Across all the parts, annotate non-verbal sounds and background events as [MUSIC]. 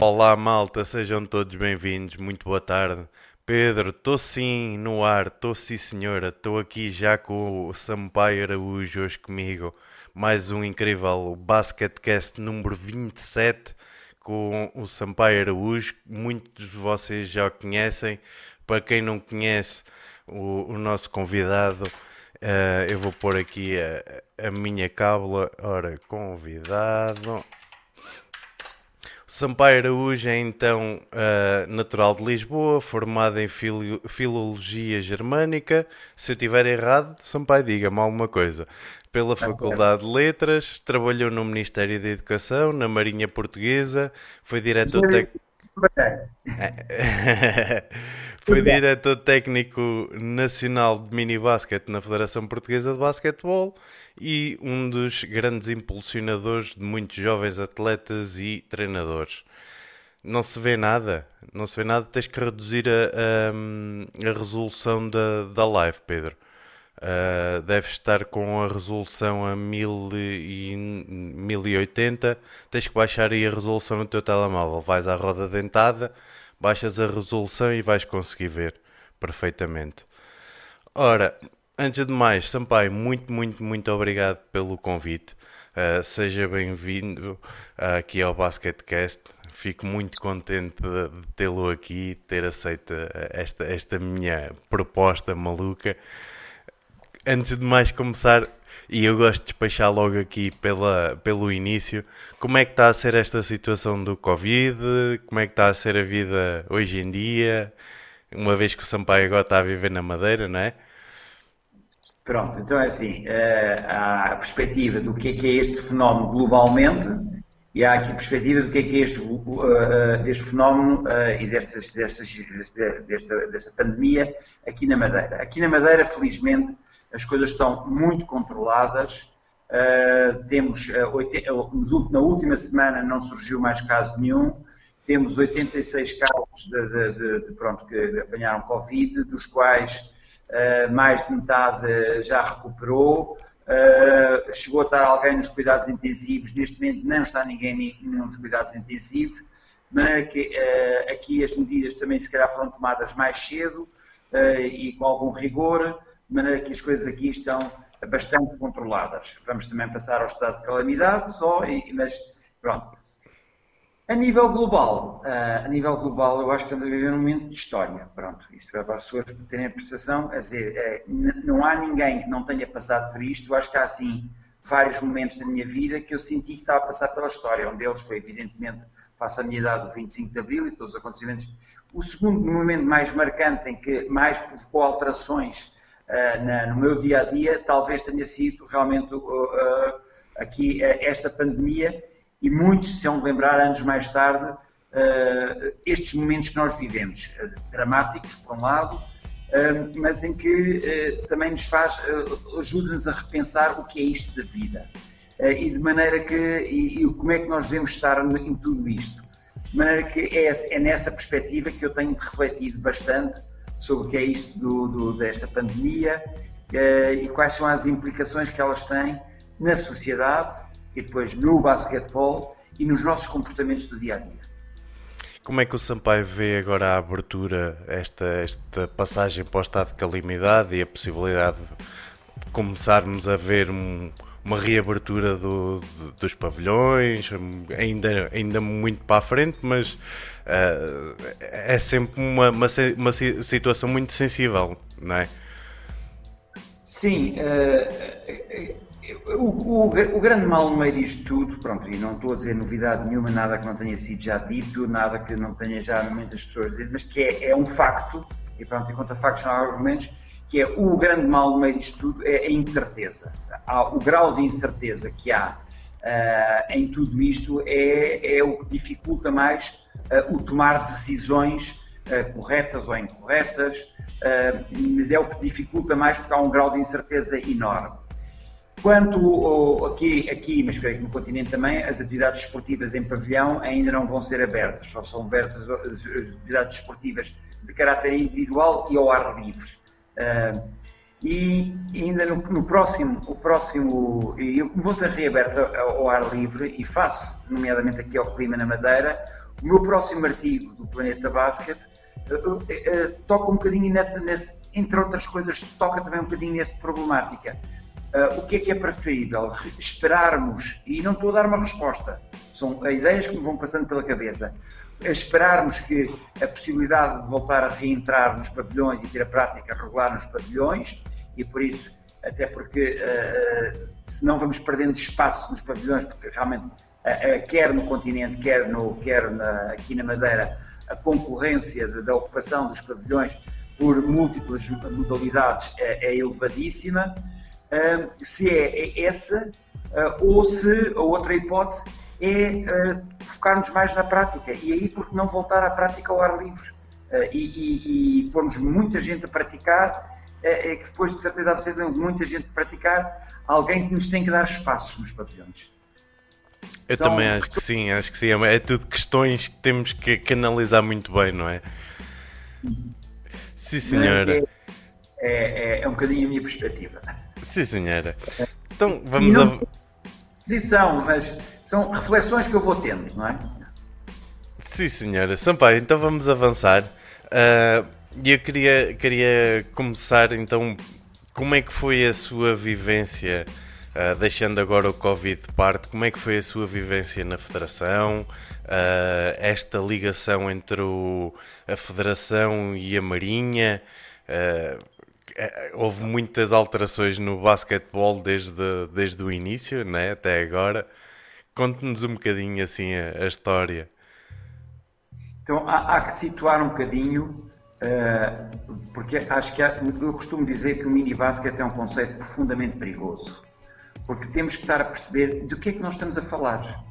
Olá malta, sejam todos bem-vindos, muito boa tarde. Pedro, estou sim no ar, estou sim senhora, estou aqui já com o Sampaio Araújo hoje comigo. Mais um incrível Basketcast número 27 com o Sampaio Araújo. Muitos de vocês já o conhecem. Para quem não conhece o, o nosso convidado, uh, eu vou pôr aqui a, a minha cábula. Ora, convidado. Sampaio Araújo é então uh, natural de Lisboa, formado em filo Filologia Germânica. Se eu estiver errado, Sampaio, diga-me alguma coisa. Pela Faculdade de Letras, trabalhou no Ministério da Educação, na Marinha Portuguesa, foi diretor técnico. [LAUGHS] foi diretor técnico nacional de mini basquete na Federação Portuguesa de Basquetebol e um dos grandes impulsionadores de muitos jovens atletas e treinadores. Não se vê nada, não se vê nada, tens que reduzir a, a, a resolução da, da live, Pedro. Uh, deve estar com a resolução a 1000 e 1080. Tens que baixar aí a resolução no teu telemóvel. Vais à roda dentada, baixas a resolução e vais conseguir ver perfeitamente. Ora, Antes de mais, Sampaio, muito, muito, muito obrigado pelo convite. Uh, seja bem-vindo uh, aqui ao Basketcast. Fico muito contente de, tê-lo aqui, ter aceito esta, esta minha proposta maluca. Antes de mais começar, e eu gosto de despachar logo aqui pela, pelo início, como é que está a ser esta situação do Covid? Como é que está a ser a vida hoje em dia? Uma vez que o Sampaio agora está a viver na Madeira, não é? Pronto, então é assim, eh, há a perspectiva do que é que é este fenómeno globalmente e há aqui a perspectiva do que é que é este, este fenómeno e destas, destas, desta, desta pandemia aqui na Madeira. Aqui na Madeira, felizmente, as coisas estão muito controladas. Uh, temos, uh, na última semana não surgiu mais caso nenhum, temos 86 casos de, de, de, de pronto, que apanharam Covid, dos quais eh, mais de metade já recuperou. Uh, chegou a estar alguém nos cuidados intensivos, neste momento não está ninguém nos cuidados intensivos, de maneira que uh, aqui as medidas também se calhar foram tomadas mais cedo uh, e com algum rigor, de maneira que as coisas aqui estão bastante controladas. Vamos também passar ao estado de calamidade só, mas pronto. A nível global, uh, a nível global, eu acho que estamos a viver um momento de história. Pronto, isto é para as pessoas terem a percepção, a dizer, é, não há ninguém que não tenha passado por isto. Eu acho que há, assim, vários momentos da minha vida que eu senti que estava a passar pela história. Um deles foi, evidentemente, face à minha idade, o 25 de Abril e todos os acontecimentos. O segundo momento mais marcante, em que mais provocou alterações uh, na, no meu dia a dia, talvez tenha sido realmente uh, aqui esta pandemia e muitos se de lembrar, anos mais tarde, uh, estes momentos que nós vivemos, uh, dramáticos, por um lado, uh, mas em que também nos faz, ajuda-nos a repensar o que é isto da vida. e de maneira que, e, e, como é que nós devemos estar em tudo isto. De maneira que é, é nessa perspectiva que eu tenho refletido bastante sobre o que é isto do, do, desta pandemia e quais são as implicações que elas têm na sociedade, e depois no basquetebol e nos nossos comportamentos do dia a dia. Como é que o Sampaio vê agora a abertura, esta, esta passagem para o estado de calamidade e a possibilidade de começarmos a ver um, uma reabertura do, dos pavilhões, ainda, ainda muito para a frente, mas uh, é sempre uma, uma, uma, situação muito sensível, não é? Sim, uh, o, o, o, grande mal no meio disto tudo, pronto, e não estou a dizer novidade nenhuma, nada que não tenha sido já dito, nada que não tenha já muitas pessoas dito, mas que é, é um facto, e pronto, enquanto factos não há argumentos, que é o grande mal no meio disto tudo é a incerteza. Há, o grau de incerteza que há uh, em tudo isto é, é, o que dificulta mais uh, o tomar decisões uh, corretas ou incorretas, mas é o que dificulta mais porque há um grau de incerteza enorme. Quanto aqui, aqui, mas creio que no continente também, as atividades esportivas em pavilhão ainda não vão ser abertas, só são abertas as atividades esportivas de caráter individual e ao ar livre. Uh, e ainda no, no, próximo, o próximo, e vão ser reabertos ao, ar livre e face, nomeadamente aqui ao clima na Madeira, o meu próximo artigo do Planeta Basket toca um bocadinho nessa, nessa, entre outras coisas, toca também um bocadinho nessa problemática. Uh, o que é que é preferível? Esperarmos, e não estou a dar uma resposta, são ideias que me vão passando pela cabeça. Esperarmos que a possibilidade de voltar a reentrar nos pavilhões e ter a prática regular nos pavilhões, e por isso, até porque uh, se não vamos perdendo espaço nos pavilhões, porque realmente, uh, quer no continente, quer, no, quer na, aqui na Madeira, a concorrência de, da ocupação dos pavilhões por múltiplas modalidades é, é elevadíssima se é, é essa uh, ou se a outra hipótese é uh, focarmos mais na prática. E aí, porque não voltar à prática ao ar livre? Uh, e, e, e pormos muita gente a praticar, é que depois de certeza absoluta, muita gente a praticar, alguém que nos tem que dar espaços nos pavilhões. Eu São... também acho que sim, acho que sim. É, é tudo questões que temos que canalizar muito bem, não é? Sim, senhora. É, é, é um bocadinho a minha perspectiva. Sim, senhora. Então vamos não, a. Posição, mas são reflexões que eu vou tendo, não é? Sim, senhora. Sampaio, então vamos avançar. Uh, eu queria, queria começar então. Como é que foi a sua vivência, uh, deixando agora o Covid de parte, como é que foi a sua vivência na Federação? Uh, esta ligação entre o, a Federação e a Marinha? Uh, houve muitas alterações no basquetebol desde, desde o início, né, até agora. Conte-nos um bocadinho assim a, a história. Então há, há, que situar um bocadinho, uh, porque acho que há, eu costumo dizer que o mini basquete é um conceito profundamente perigoso, porque temos que estar a perceber do que é que nós estamos a falar.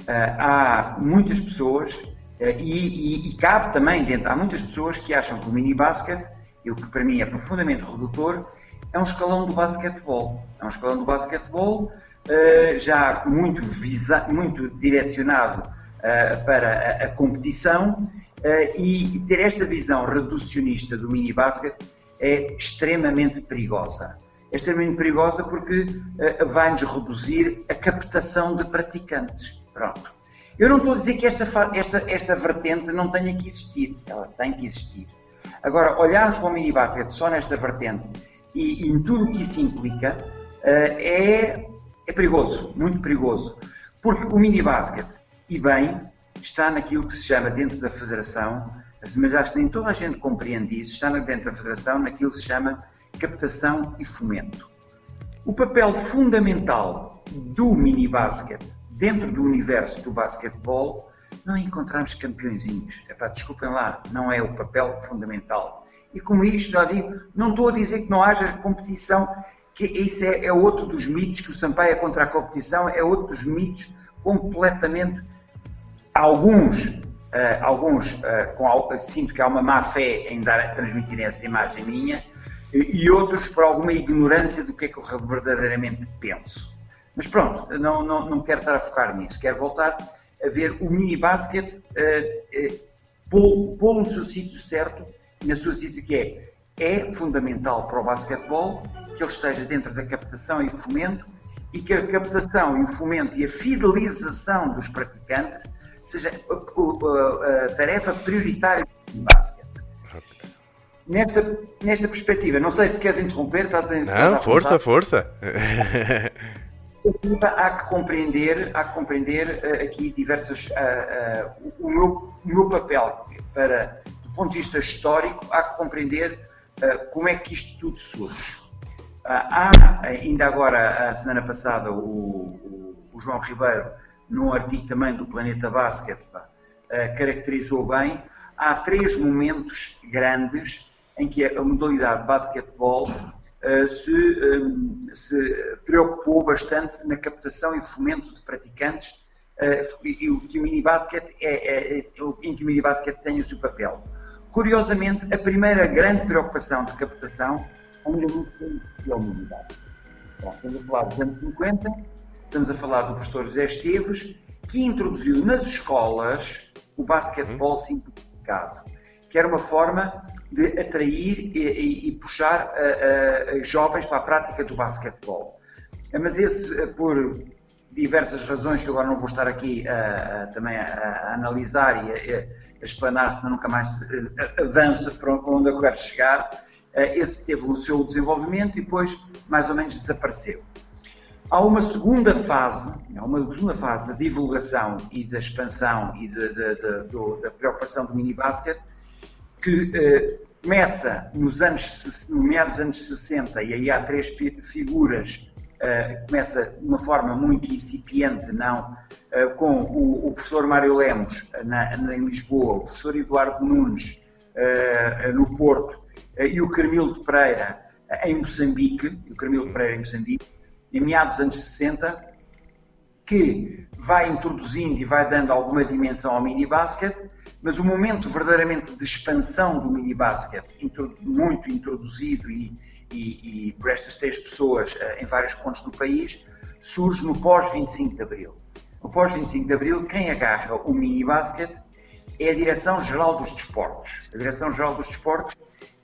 Uh, há muitas pessoas, uh, e, e, e, cabe também dentro, há muitas pessoas que acham que o mini basquete e o que para mim é profundamente redutor, é um escalão do basquetebol. É um escalão do basquetebol uh, já muito, visa, muito direcionado uh, para a, a competição uh, e ter esta visão reducionista do mini basquete é extremamente perigosa. É extremamente perigosa porque vai-nos reduzir a captação de praticantes. Pronto. Eu não estou a dizer que esta, esta, esta vertente não tenha que existir. Ela tem que existir. Agora, olharmos para o mini basket só nesta vertente e, e em tudo o que isso implica uh, é, é perigoso, muito perigoso. Porque o mini basket, e bem, está naquilo que se chama dentro da federação, mas acho que nem toda a gente compreende isso, está dentro da federação naquilo que se chama captação e fomento. O papel fundamental do mini basket dentro do universo do basquetebol não encontramos campeõezinhos. Desculpem lá, não é o papel fundamental. E como isto, já digo, não estou a dizer que não haja competição, que isso é, é outro dos mitos, que o Sampaio é contra a competição, é outro dos mitos completamente. Alguns, uh, alguns uh, com, sinto que há uma má fé em dar, transmitir essa imagem minha, e outros por alguma ignorância do que é que eu verdadeiramente penso. Mas pronto, não, não, não quero estar a focar nisso, quero voltar a ver o mini basket uh, uh, pô-lo no seu sítio certo, na sua sítio que é. É fundamental para o basquetebol que ele esteja dentro da captação e fomento e que a captação e o fomento e a fidelização dos praticantes seja a, a, a tarefa prioritária do basquete. Nesta, nesta perspectiva, não sei se queres interromper, estás a Não, força, força. [LAUGHS] há que compreender, há que compreender uh, aqui diversas. Uh, o, meu, o meu papel, para, do ponto de vista histórico, há que compreender como é que isto tudo surge. há, ainda agora, a semana passada, o, o, o, João Ribeiro, num artigo também do Planeta Basket, caracterizou bem. Há três momentos grandes em que a modalidade de basquetebol se, ehm, se, preocupou bastante na captação e fomento de praticantes eh, e o que o minibasket é, é, é, em que o minibasket tem o seu papel. Curiosamente, a primeira grande preocupação de captação ainda muito foi a humanidade. Estamos a falar dos anos 50, estamos a falar do professor José Esteves, que introduziu nas escolas o basquetebol simplificado, que era uma forma de atrair e, e, e puxar jovens para a prática do basquetebol. Mas esse, por diversas razões que agora não vou estar aqui a, a, também a, analisar e a, a explanar, senão nunca mais avança para onde eu quero chegar. Esse teve o seu desenvolvimento e depois mais ou menos desapareceu. Há uma segunda fase, há uma segunda fase da divulgação e da expansão e de, de, de, da preocupação do minibasket que eh, começa nos anos, no meados dos anos 60 e aí há três figuras, eh, começa de uma forma muito incipiente, não, eh, com o, o, professor Mário Lemos na, na, em Lisboa, o professor Eduardo Nunes eh, no Porto eh, e o Carmilo de Pereira em Moçambique, o Carmilo de Pereira em Moçambique, em meados dos anos 60, que vai introduzindo e vai dando alguma dimensão ao mini basket, mas o momento verdadeiramente de expansão do mini basket, muito introduzido e, e, e por estas três pessoas eh, em vários pontos do país, surge no pós-25 de Abril. No pós-25 de Abril, quem agarra o mini basket é a Direção-Geral dos Desportos. A Direção-Geral dos Desportos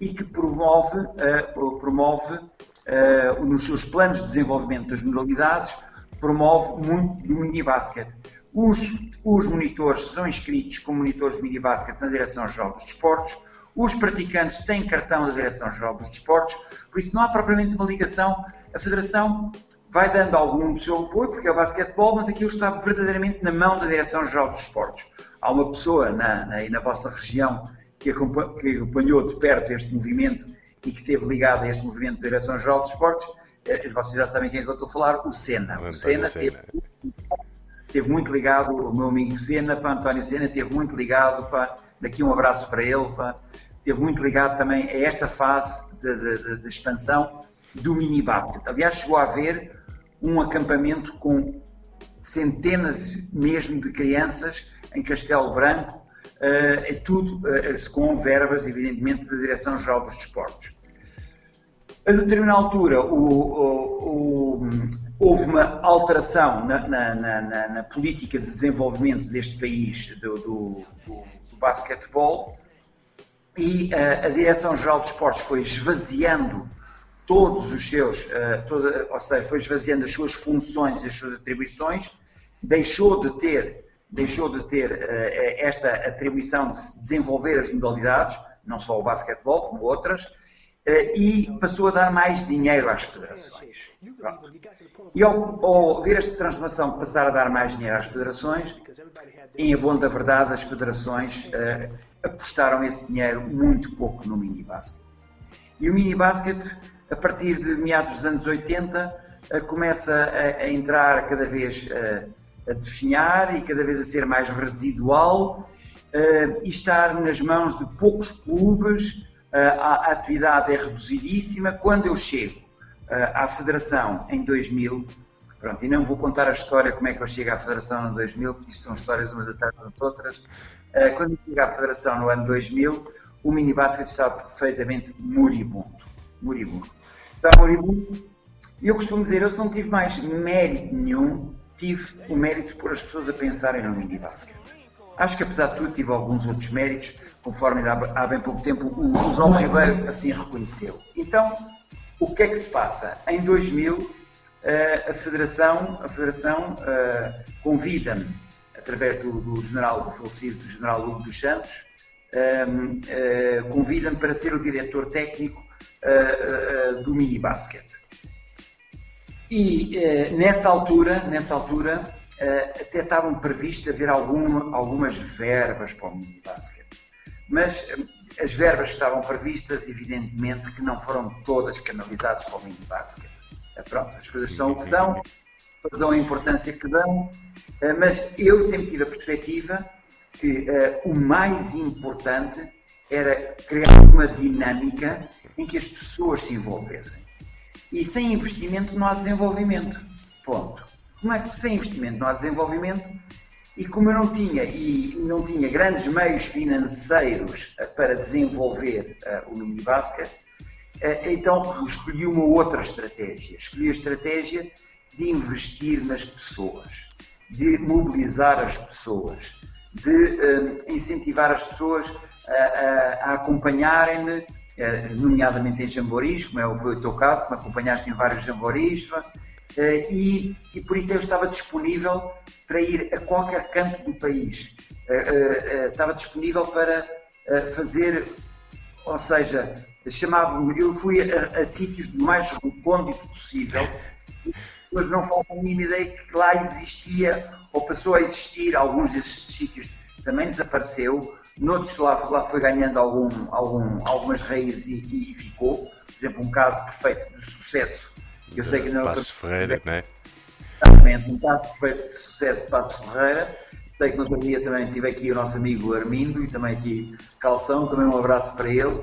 e que promove, uh, promove uh, nos seus planos de desenvolvimento das modalidades, promove muito do mini-basket. Os, os monitores são inscritos como monitores de mini-basket na Direção-Geral dos Desportos, os praticantes têm cartão da Direção-Geral dos Desportos, por isso não há propriamente uma ligação. A Federação vai dando algum do seu apoio, porque é o basquetebol, mas aquilo está verdadeiramente na mão da Direção-Geral dos Desportos. Há uma pessoa na, na, na vossa região que, acompanhou de perto este movimento e que esteve ligado a este movimento de Direção-Geral de Esportes, eh, vocês já sabem quem é que eu estou a falar, o Senna. O Senna teve, teve, muito ligado, o meu amigo Senna, para António Senna, teve muito ligado, para, daqui um abraço para ele, para, teve muito ligado também a esta fase de, de, de expansão do mini basket. Aliás, chegou a haver um acampamento com centenas mesmo de crianças em Castelo Branco, uh, tudo uh, com verbas, evidentemente, da Direção-Geral dos Desportos. A determinada altura o, o, houve uma alteração na, na, na, na, política de desenvolvimento deste país do, do, do, do basquetebol e uh, a Direção-Geral dos Esportes foi esvaziando todos os seus, uh, toda, ou seja, foi esvaziando as suas funções e as suas atribuições, deixou de ter, deixou de ter uh, esta atribuição de desenvolver as modalidades, não só o basquetebol, como outras, eh, e passou a dar mais dinheiro às federações. Pronto. E ao, ao ver esta transformação passar a dar mais dinheiro às federações, em abono da verdade, as federações uh, apostaram esse dinheiro muito pouco no mini-basket. E o mini-basket, a partir de meados dos anos 80, uh, começa a, a, entrar cada vez uh, a definhar e cada vez a ser mais residual e estar nas mãos de poucos clubes a atividade é reduzidíssima. Quando eu chego à Federação em 2000, pronto, e não vou contar a história como é que eu chego à Federação em 2000, porque isto são histórias umas atrás das outras. Quando eu chego à Federação no ano 2000, o minibasket estava perfeitamente moribundo. Moribundo. Estava moribundo. E eu costumo dizer, eu não tive mais mérito nenhum, tive o mérito de pôr as pessoas a pensarem no minibasket. Acho que apesar de tudo tive alguns outros méritos, conforme há bem pouco tempo o, João Ribeiro assim reconheceu. Então, o que é que se passa? Em 2000, eh, a Federação, a Federação eh, convida-me, através do, do, general, do falecido do general Hugo dos Santos, eh, convida-me para ser o diretor técnico do mini basket. E nessa altura, nessa altura, até estavam previstas haver algum, algumas verbas para o mini basket mas eh, as verbas que estavam previstas, evidentemente que não foram todas canalizadas para o mini basket. Eh, pronto, as coisas são o que são, todas dão a importância que dão, eh, mas eu sempre tive a perspectiva que uh, o mais importante era criar uma dinâmica em que as pessoas se envolvessem. E sem investimento não há desenvolvimento. Ponto. Como é que sem investimento não há desenvolvimento? E como eu não tinha, e não tinha grandes meios financeiros eh, para desenvolver uh, o minibasket, uh, então escolhi uma outra estratégia. Escolhi a estratégia de investir nas pessoas, de mobilizar as pessoas, de incentivar as pessoas a acompanharem-me nomeadamente em jamboris, como é, foi o teu caso, que me acompanhaste em vários jamboris, e, e por isso eu estava disponível para ir a qualquer canto do país. Estava disponível para fazer, ou seja, chamava-me, eu fui a, a sítios do mais recôndito possível, mas não falta a mínima ideia que lá existia, ou passou a existir, alguns desses sítios também desapareceu, noutros lá, lá foi ganhando algum, algum, algumas raízes e, e, ficou. Por exemplo, um caso perfeito de sucesso. Eu sei que não Passo Ferreira, não é? Exatamente, um caso perfeito de sucesso de Pato Ferreira. Sei que no outro dia também tive aqui o nosso amigo Armindo e também aqui Calção, também um abraço para ele.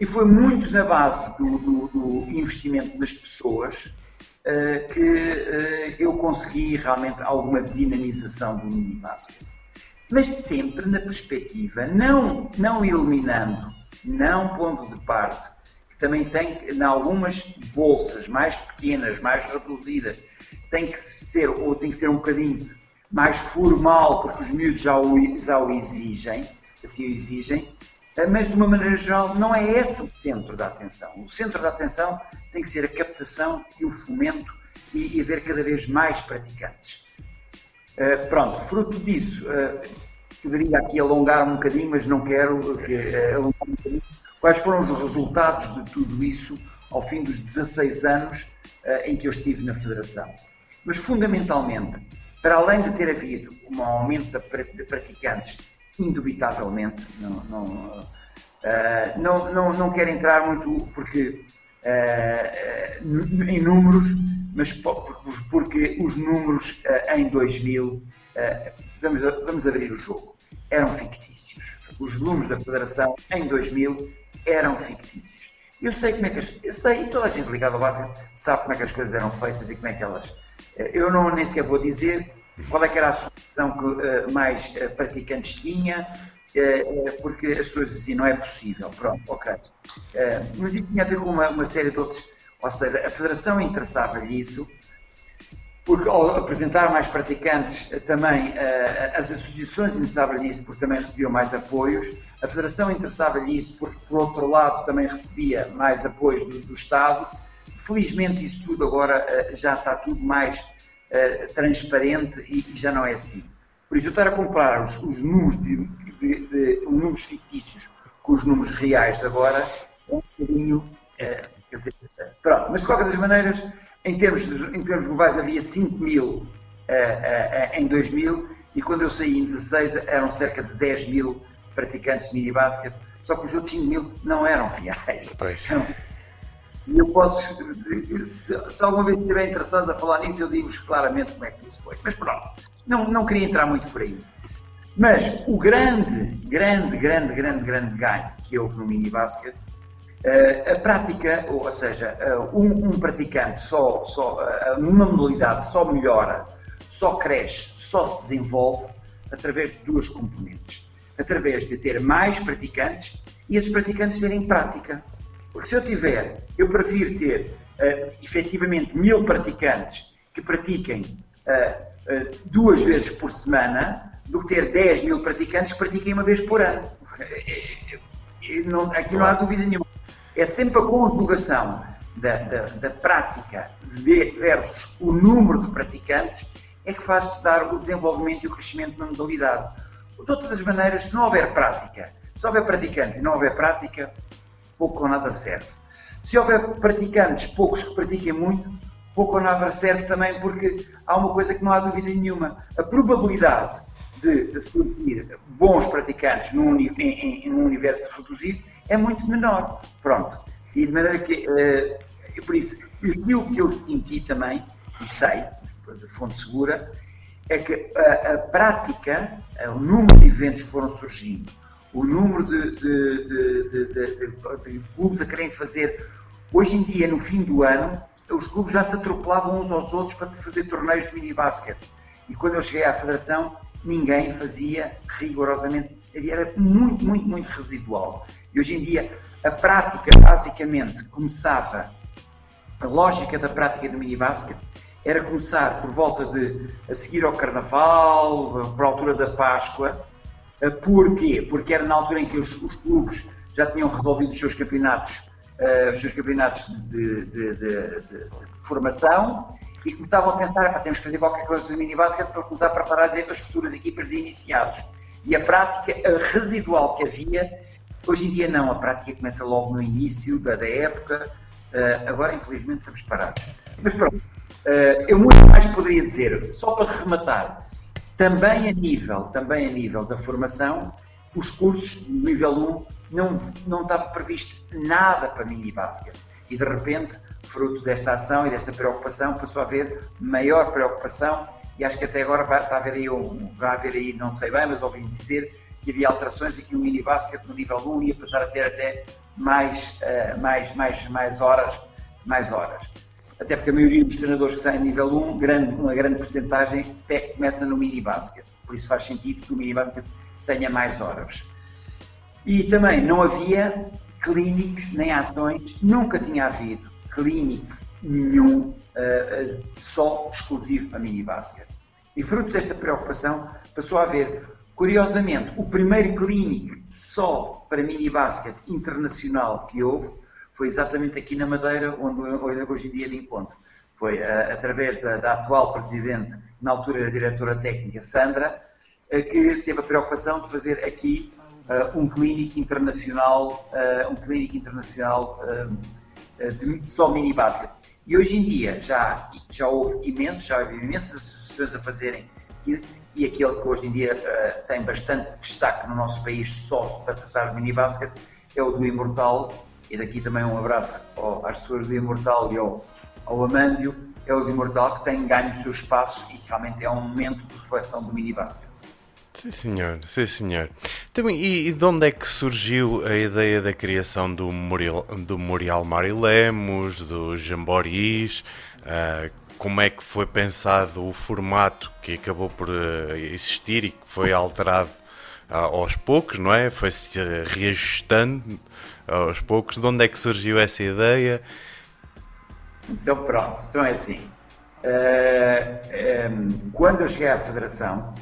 E foi muito na base do, do, do investimento nas pessoas uh, que uh, eu consegui realmente alguma dinamização do mini basket. Mas sempre na perspectiva, não, não eliminando, não pondo de parte, também tem, em algumas bolsas mais pequenas, mais reduzidas, tem que ser, ou tem que ser um bocadinho mais formal, porque os miúdos já o, já o exigem, assim o exigem, eh, mas de uma maneira geral não é esse o centro da atenção. O centro da atenção tem que ser a captação e o fomento e, haver cada vez mais praticantes. Uh, pronto, fruto disso, uh, poderia aqui alongar um bocadinho, mas não quero uh, alongar um bocadinho. Quais foram os resultados de tudo isso ao fim dos 16 anos em que eu estive na Federação? Mas, fundamentalmente, para além de ter havido um aumento de praticantes indubitavelmente. Não, não, uh, não, não, não quero entrar muito porque uh, em números, mas porque os números uh, em 2000, vamos, vamos abrir o jogo, eram fictícios. Os volumes da Federação em 2000 eram fictícios. Eu sei como é que as, eu sei, e toda a gente ligada ao basquete sabe como é que as coisas eram feitas e como é que elas. Eu não nem sequer vou dizer qual é que era a associação que uh, mais uh, praticantes tinha, uh, porque as pessoas assim, não é possível, pronto, ok. mas isso tinha a ver com uma, uma série de outros, ou seja, a Federação interessava-lhe isso, porque ao apresentar mais praticantes, também as associações interessavam-lhe isso, porque também recebiam mais apoios, a Federação interessava-lhe isso, porque por outro lado também recebia mais apoios do, do Estado. Felizmente isso tudo agora já está tudo mais transparente e, e, já não é assim. Por isso, eu estar a comparar os, os números, de, de, de, os números fictícios com os números reais de agora é um bocadinho. Uh, quer dizer, pronto, mas de qualquer das maneiras, em termos, em termos globais, havia 5 mil uh, em 2000 e quando eu saí em 16 eram cerca de 10 mil praticantes de mini basket, só que os outros 5 mil não eram reais. E eu posso, se, alguma vez estiverem interessados a falar nisso, eu digo-vos claramente como é que isso foi. Mas pronto, não, não queria entrar muito por aí. Mas o grande, grande, grande, grande, grande ganho que houve no mini basket, uh, a prática, ou, seja, uh, um, um, praticante só, só uh, numa modalidade só melhora, só cresce, só se desenvolve através de duas componentes. Através de ter mais praticantes e esses praticantes terem prática. Porque se eu tiver, eu prefiro ter uh, efetivamente mil praticantes que pratiquem uh, uh, duas vezes por semana do que ter 10 mil praticantes que pratiquem uma vez por ano. [LAUGHS] Não, aqui não há dúvida nenhuma. É sempre a conjugação da, da, da prática versus o número de praticantes é que faz dar o desenvolvimento e o crescimento na modalidade. De todas as maneiras, se não houver prática, se houver praticantes e não houver prática, pouco ou nada serve. Se houver praticantes, poucos que pratiquem muito, pouco ou nada serve também, porque há uma coisa que não há dúvida nenhuma. A probabilidade de surgir bons praticantes num, em, em, num universo reduzido é muito menor. Pronto. E de maneira que, uh, por isso, aquilo que eu senti também, e sei, de fonte segura, é que a, a prática, o número de eventos que foram surgindo, o número de, de, de, de, clubes a querem fazer. Hoje em dia, no fim do ano, os clubes já se atropelavam uns aos outros para fazer torneios de mini basket. E quando eu cheguei à federação, ninguém fazia rigorosamente. Era muito, muito, muito residual. E hoje em dia, a prática basicamente começava. A lógica da prática do mini basket era começar por volta de a seguir ao Carnaval, por altura da Páscoa, eh, porquê? Porque era na altura em que os, os clubes já tinham resolvido os seus campeonatos, uh, os seus campeonatos de, de, de, formação e começavam a pensar, temos que fazer qualquer coisa de mini basket para começar a preparar as futuras equipas de iniciados. E a prática residual que havia, hoje em dia não, a prática começa logo no início da, da época, uh, agora infelizmente estamos parados. Mas pronto, uh, eu muito mais poderia dizer, só para rematar, também a nível, também a nível da formação, os cursos nível 1 não, não estava previsto nada para mini basket. E de repente, fruto desta ação e desta preocupação, passou a haver maior preocupação e acho que até agora vai, está a haver aí, vai haver aí, não sei bem, mas ouvi dizer que havia alterações e que o mini basket no nível 1 ia passar a ter até mais, uh, mais, mais, mais horas, mais horas. Até porque a maioria dos treinadores que saem no nível 1, grande, uma grande porcentagem até começa no mini basket. Por isso faz sentido que o mini basket tenha mais horas. E também não havia clínicos nem ações, nunca tinha havido clínico nenhum uh, só exclusivo para mini basket. E fruto desta preocupação passou a haver, curiosamente, o primeiro clínico só para mini basket internacional que houve foi exatamente aqui na Madeira, onde, hoje em dia me encontro. Foi uh, através da, da, atual presidente, na altura era diretora técnica, Sandra, uh, que teve a preocupação de fazer aqui uh, um clínico internacional, um clínico internacional de só mini basket. E hoje em dia já, já houve imensos, já houve imensas associações a fazerem e, aquele que hoje em dia tem bastante destaque no nosso país só para tratar mini basket é o do Imortal, e daqui também um abraço às pessoas do Imortal e ao, ao Amândio, é o do Imortal que tem ganho o seu espaço e que realmente é um momento de reflexão do mini basket. Sim senhor, sim senhor. Também, e, e, de onde é que surgiu a ideia da criação do Memorial, do Memorial Mário Lemos, do Jamboris? Uh, como é que foi pensado o formato que acabou por uh, existir e que foi alterado uh, aos poucos, não é? Foi-se reajustando aos poucos. De onde é que surgiu essa ideia? Então, pronto. Então é assim. Uh, eh, um, ehm, quando eu cheguei à Federação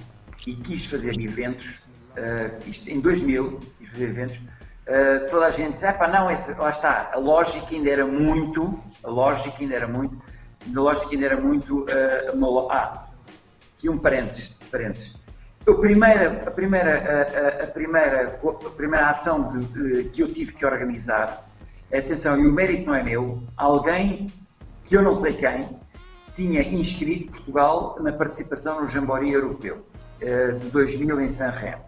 e quis fazer eventos, uh, isto em 2000, quis fazer eventos, uh, toda a gente disse, ah, pá, não, esse, lá está, a lógica ainda era muito, a lógica ainda era muito, a lógica ainda era muito, uh, ah, aqui um parênteses, parênteses. A primeira, a primeira, a, a, primeira, a primeira ação de, de, que eu tive que organizar, atenção, e o mérito não é meu, alguém que eu não sei quem tinha inscrito Portugal na participação no Jamboree Europeu eh, de 2000 em Sanremo,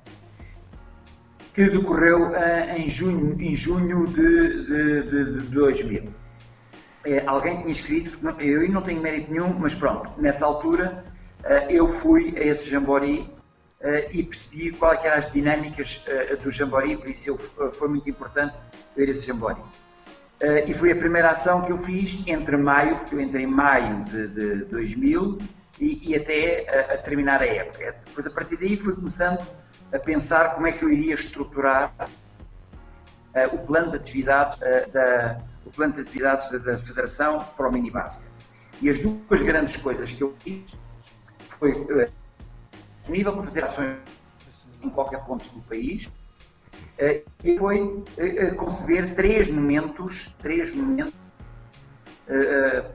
que decorreu eh, em junho, em junho de, de, de 2000. É, alguém tinha inscrito, eu não tenho mérito nenhum, mas pronto, nessa altura eu fui a esse Jamboree uh, e percebi qual é eram as dinâmicas uh, do Jambori, por isso uh, foi muito importante ver esse Jambori. e foi a primeira ação que eu fiz entre maio, porque eu entrei em maio de, de 2000 e, e até a, a, terminar a época. Depois, a partir daí, fui começando a pensar como é que eu iria estruturar o plano de atividades da, o plano de atividades da, Federação para o mini basket. E as duas grandes coisas que eu fiz foi disponível para fazer ações em qualquer ponto do país eh, e foi eh, eh, conceber três momentos, três momentos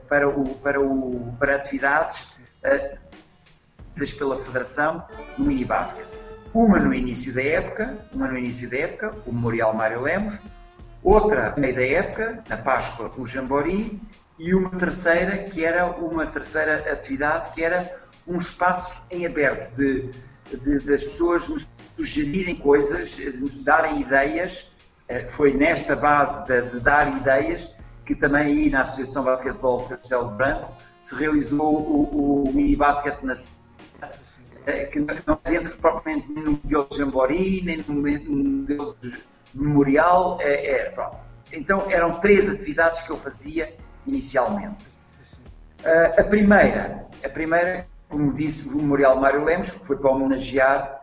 para, o, para, o, para atividades pela Federação no mini basket. Uma no início da época, uma no início da época, o Memorial Mário Lemos, outra meio da época, na Páscoa, o Jambori, e uma terceira, que era uma terceira atividade, que era um espaço em aberto de, de, das pessoas nos sugerirem coisas, nos darem ideias. Eh, foi nesta base de, de dar ideias que também aí na Associação Basquetebol Castelo Branco se realizou o, o mini basquete na eh, que não é dentro propriamente no modelo de Jambori, nem no modelo de memorial. É, é, então eram três atividades que eu fazia inicialmente. Uh, a primeira, a primeira como disse, o Memorial Mário Lemos, que foi para homenagear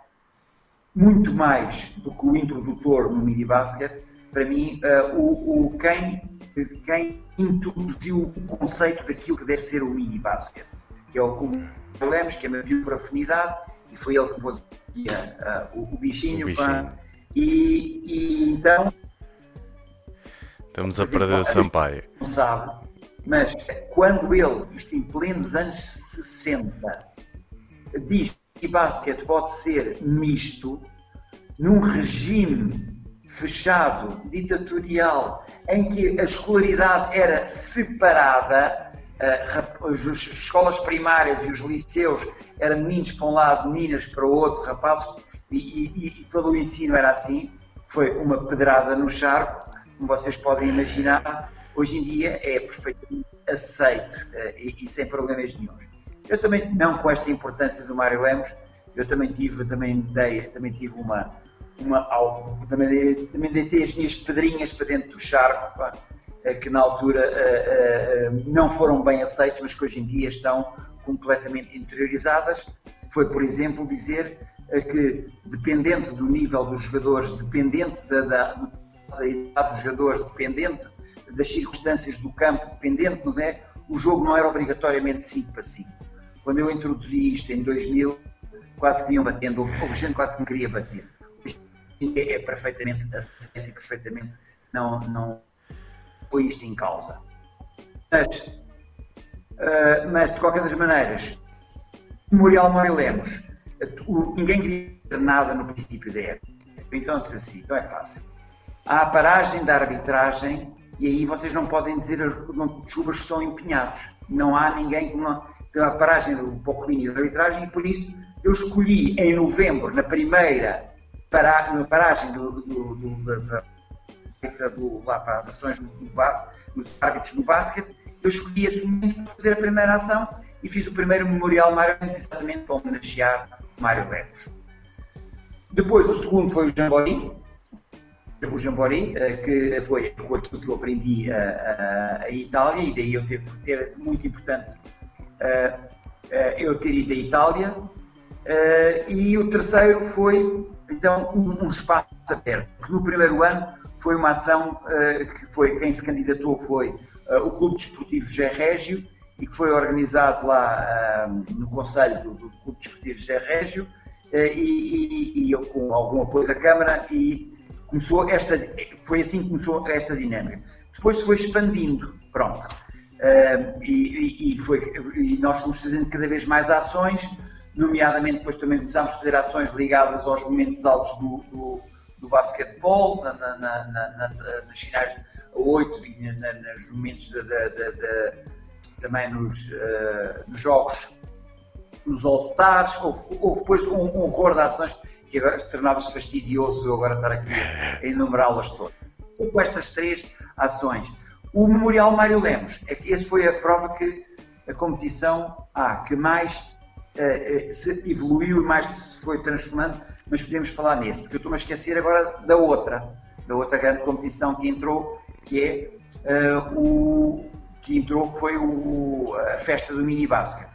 muito mais do que o introdutor no mini basket, para mim, uh, o, o, quem, quem introduziu o conceito daquilo que deve ser o mini basket, que é o, o Lemos, que é meu por afinidade, e foi ele que pôs uh, o, o, bichinho. O bichinho. E, e, então, Estamos a perder o Sampaio. Não sabe, mas quando ele, isto em plenos anos 60, diz que basquete pode ser misto, num regime fechado, ditatorial, em que a escolaridade era separada, as escolas primárias e os liceus eram meninos para um lado, meninas para o outro, rapazes, e, e, e todo o ensino era assim. Foi uma pedrada no charco, como vocês podem imaginar, hoje em dia é perfeitamente aceite eh, e, e, sem problemas nenhums. Eu também, não com esta importância do Mário Lemos, eu também tive, também dei, também tive uma, uma também, dei, também deitei as minhas pedrinhas para dentro do charco, pá, eh, que na altura uh, uh, não foram bem aceitos, mas que hoje em dia estão completamente interiorizadas. Foi, por exemplo, dizer que, dependente do nível dos jogadores, dependente da, da, da idade dos jogadores, dependente das circunstâncias do campo, dependente, mas é, o jogo não era obrigatoriamente 5 para 5. Quando eu introduzi isto em 2000, quase que iam batendo, houve, houve gente quase que me queria bater. É, é perfeitamente aceito e perfeitamente não, não põe isto em causa. Mas, uh, mas de qualquer das maneiras, Memorial Mário Lemos, ninguém queria nada no princípio da época. Então disse assim, então é fácil há a paragem da arbitragem e aí vocês não podem dizer não, desculpa, estão empenhados. Não há ninguém não. A paragem do Poclínio da arbitragem e por isso eu escolhi em novembro, na primeira para, na paragem do, do, do, do, do lá para as ações do, base, dos árbitros no basquete, eu escolhi esse momento para fazer a primeira ação e fiz o primeiro memorial Mário exatamente para homenagear Mário Lemos. Depois o segundo foi o Jambori, o Jambori, eh, que foi aquilo que eu aprendi a, a, a Itália, e daí eu teve ter muito importante eu ter ido à Itália. E o terceiro foi, então, um, um espaço aberto, que no primeiro ano foi uma ação que foi, quem se candidatou foi o Clube Desportivo Gé Régio, e que foi organizado lá no Conselho do, do Clube Desportivo Gé Régio, e, e, e eu com algum apoio da Câmara, e começou esta, foi assim que começou esta dinâmica. Depois foi expandindo, pronto. Uh, e, e, foi, e nós fomos fazendo cada vez mais ações, nomeadamente depois também começámos a fazer ações ligadas aos momentos altos do, do, do basquetebol, na, na, na, nas finais a 8 e nos momentos de, de, de, também nos, uh, nos jogos, nos All-Stars, houve, houve depois um, um horror de ações que tornava-se fastidioso eu agora estar aqui a enumerá-las todas. Com estas três ações. O Memorial Mário Lemos, é que esse foi a prova que a competição ah, que mais uh, se evoluiu e mais se foi transformando, mas podemos falar nesse, porque eu estou-me a esquecer agora da outra, da outra grande competição que entrou, que é uh, o que entrou, que foi o, a festa do mini basket.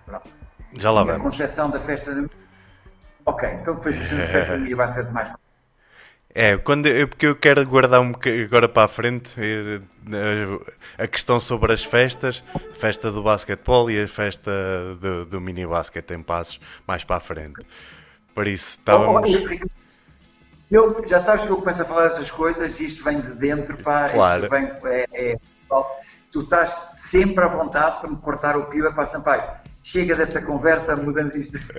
Já lá vamos. A concepção da festa do Ok, então depois [LAUGHS] a festa de vai ser demais. É, quando porque eu quero guardar um bocadinho agora para a frente eh, a questão sobre as festas, a festa do basquetebol e a festa do, do mini basquete em passos mais para a frente. Por isso estávamos. Eu, já sabes que eu começo a falar destas coisas e isto vem de dentro, pá, claro. Vem, é, é, tu estás sempre à vontade para me cortar o pio, é para Sampaio chega dessa conversa, mudamos isto. [LAUGHS]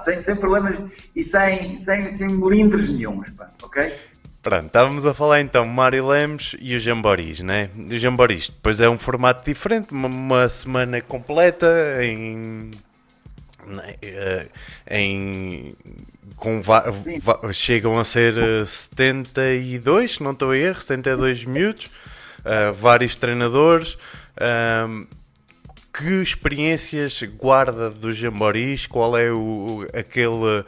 sem, sem problemas e sem, sem, sem melindres nenhums, pá, ok? Pronto, estávamos a falar então Mário Lemos e o Jamboris, né? O Jamboris depois é um formato diferente, uma, uma semana completa em. Eh, em com chegam a ser 72, eh, não estou a erro, 72 minutos, uh, vários treinadores. Um, que experiências guarda do Jamboris? Qual é o, aquele,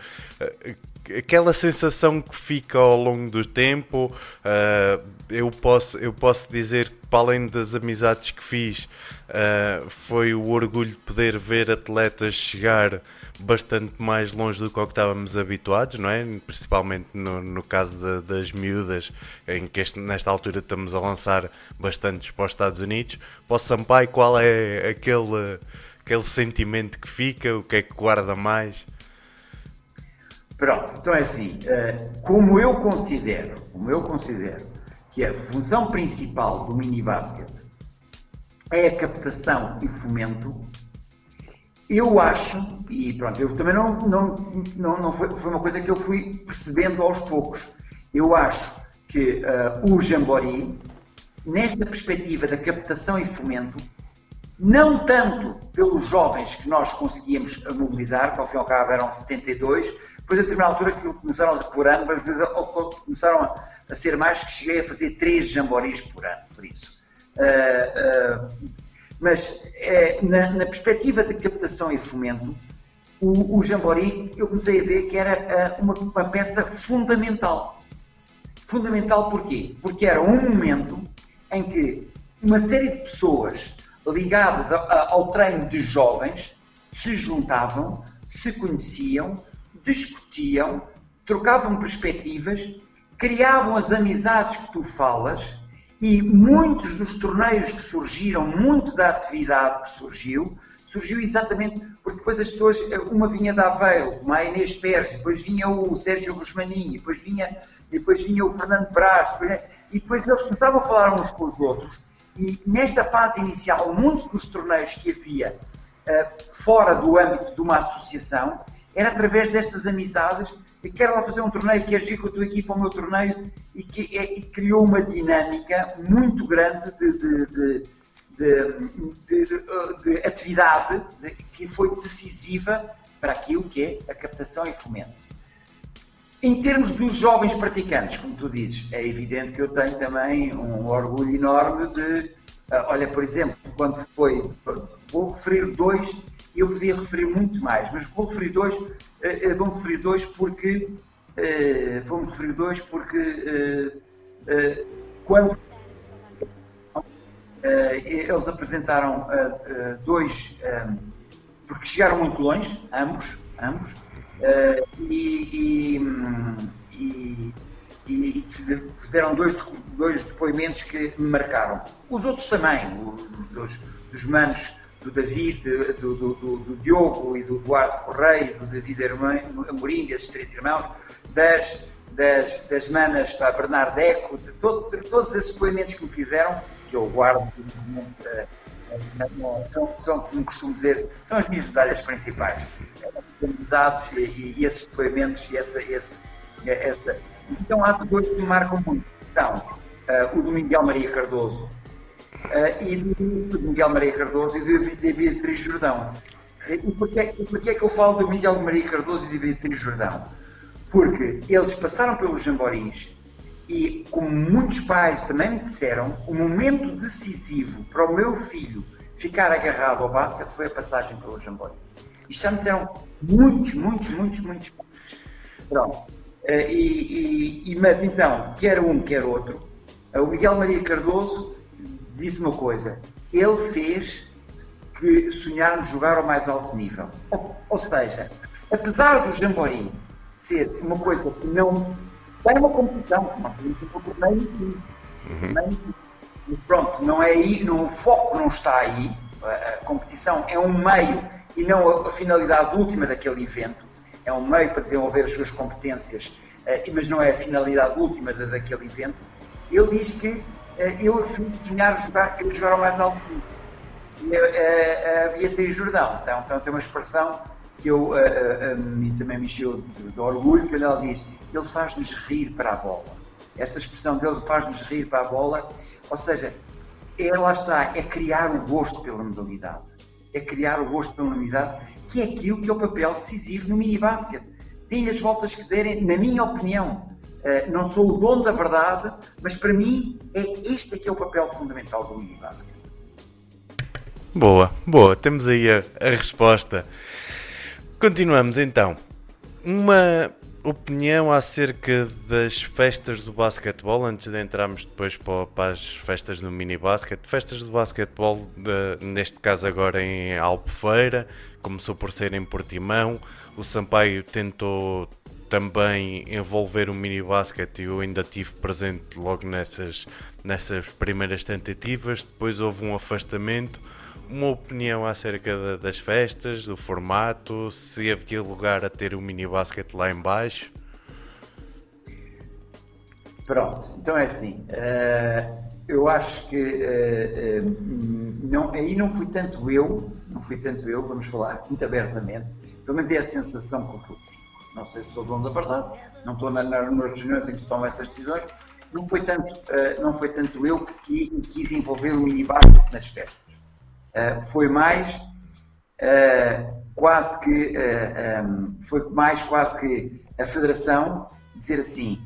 aquela sensação que fica ao longo do tempo? Uh, eu, posso, eu posso dizer que, para além das amizades que fiz, uh, foi o orgulho de poder ver atletas chegar bastante mais longe do que, que estávamos habituados, não é? Principalmente no, no caso de, das miúdas, em que este, nesta altura estamos a lançar bastantes para os Estados Unidos. Para o Sampaio, qual é aquele, aquele sentimento que fica? O que é que guarda mais? Pronto, então é assim, eh, como eu considero, como eu considero, que a função principal do mini basket é a captação e fomento, eu acho, e pronto, eu também não, não, não, não foi, foi uma coisa que eu fui percebendo aos poucos. Eu acho que uh, o Jambori, nesta perspectiva da captação e fomento, não tanto pelos jovens que nós conseguíamos mobilizar, que ao fim e ao cabo eram 72, depois a determinada altura que começaram a por ano, mas começaram a, ser mais, que cheguei a fazer três jamboris por ano, por isso. Uh, uh, mas uh, na, na, perspectiva de captação e fomento, o, o Jambori eu comecei a ver que era uma, uma peça fundamental. Fundamental porquê? Porque era um momento em que uma série de pessoas ligadas a, a, ao treino de jovens se juntavam, se conheciam, discutiam, trocavam perspectivas, criavam as amizades que tu falas e muitos dos torneios que surgiram, muito da atividade que surgiu, surgiu exatamente porque depois as pessoas, uma vinha da Aveiro, uma Inês Pérez, depois vinha o Sérgio Rosmaninho, depois vinha, depois vinha o Fernando Braz, e depois eles começavam a falar uns com os outros. E nesta fase inicial, muitos dos torneios que havia uh, fora do âmbito de uma associação era através destas amizades. E quero lá fazer um torneio, que agir com a tua equipa ao meu torneio e que é, e criou uma dinâmica muito grande de, de, de, de atividade que foi decisiva para aquilo que é a captação e fomento. Em termos dos jovens praticantes, como tu dizes, é evidente que eu tenho também um orgulho enorme de. Uh, olha, por exemplo, quando foi. Vou referir dois, eu podia referir muito mais, mas vou referir dois, uh, uh, vou referir dois porque. Uh, vou-me referir dois porque. quando. eles apresentaram dois. porque chegaram muito longe, ambos, ambos Uh, e, e, e, fizeram dois, dois depoimentos que me marcaram. Os outros também, os dos, dos manos do David, do, do, do, do, Diogo e do Duarte Correia, do David Amorim, desses três irmãos, das, das, das manas para Bernardeco, de, todo, de todos esses depoimentos que me fizeram, que eu guardo uh, são, são, como costumo dizer, são as minhas medalhas principais. Amizades e, e, esses depoimentos e essa, essa. Então há dois que me marcam muito. Então, uh, o do Miguel Maria Cardoso uh, e do, Miguel Maria Cardoso e do, de Beatriz Jordão. E porquê, porquê é que eu falo do Miguel Maria Cardoso e de Beatriz Jordão? Porque eles passaram pelos jamboris e, como muitos pais também me disseram, o momento decisivo para o meu filho ficar agarrado ao basquete foi a passagem pelo Jambori. Isto já me disseram muitos, muitos, muitos, muitos pais. Pronto. Eh, e, e, mas então, quer um, quer outro, o Miguel Maria Cardoso disse uma coisa. Ele fez que sonharmos jogar ao mais alto nível. Ou, ou seja, apesar do Jambori ser uma coisa que não é uma competição, uma competição uhum. Pronto, não é aí, no o foco não está aí, a competição é um meio e não a, finalidade última daquele evento, é um meio para desenvolver as suas competências, eh, mas não é a finalidade última daquele evento. Ele diz que eh, eu fui sonhar jogar, queria jogar ao mais alto nível. A, a Beatriz Jordão, então, então tem uma expressão que eu, a, a, a também me encheu de, de orgulho, que ela diz ele faz-nos rir para a bola. Esta expressão dele faz-nos rir para a bola, ou seja, é, lá está, é criar o gosto pela modalidade. É criar o gosto pela modalidade, que é aquilo que é o papel decisivo no mini-basket. Tem as voltas que derem, na minha opinião. Uh, não sou o dono da verdade, mas para mim é este que é o papel fundamental do mini-basket. Boa, boa, temos aí a, a resposta. Continuamos então. Uma opinião acerca das festas do basquetebol, antes de entrarmos depois para, as festas do mini basquet. Festas do basquetebol, neste caso agora em Albufeira, começou por ser em Portimão. O Sampaio tentou também envolver o mini basquet e eu ainda tive presente logo nessas, nessas primeiras tentativas. Depois houve um afastamento uma opinião acerca das festas, do formato, se havia lugar a ter o mini basket lá em baixo? Pronto, então é assim. Uh, eu acho que uh, uh, não, aí não fui tanto eu, não fui tanto eu, vamos falar muito abertamente, pelo menos é a sensação com que eu fico. Não sei se sou dono da verdade, não estou na, na, nas reuniões em que se tomam essas decisões, não foi tanto, uh, não foi tanto eu que quis envolver o minibar nas festas. Uh, foi mais uh, quase que um, foi mais quase que a Federação dizer assim,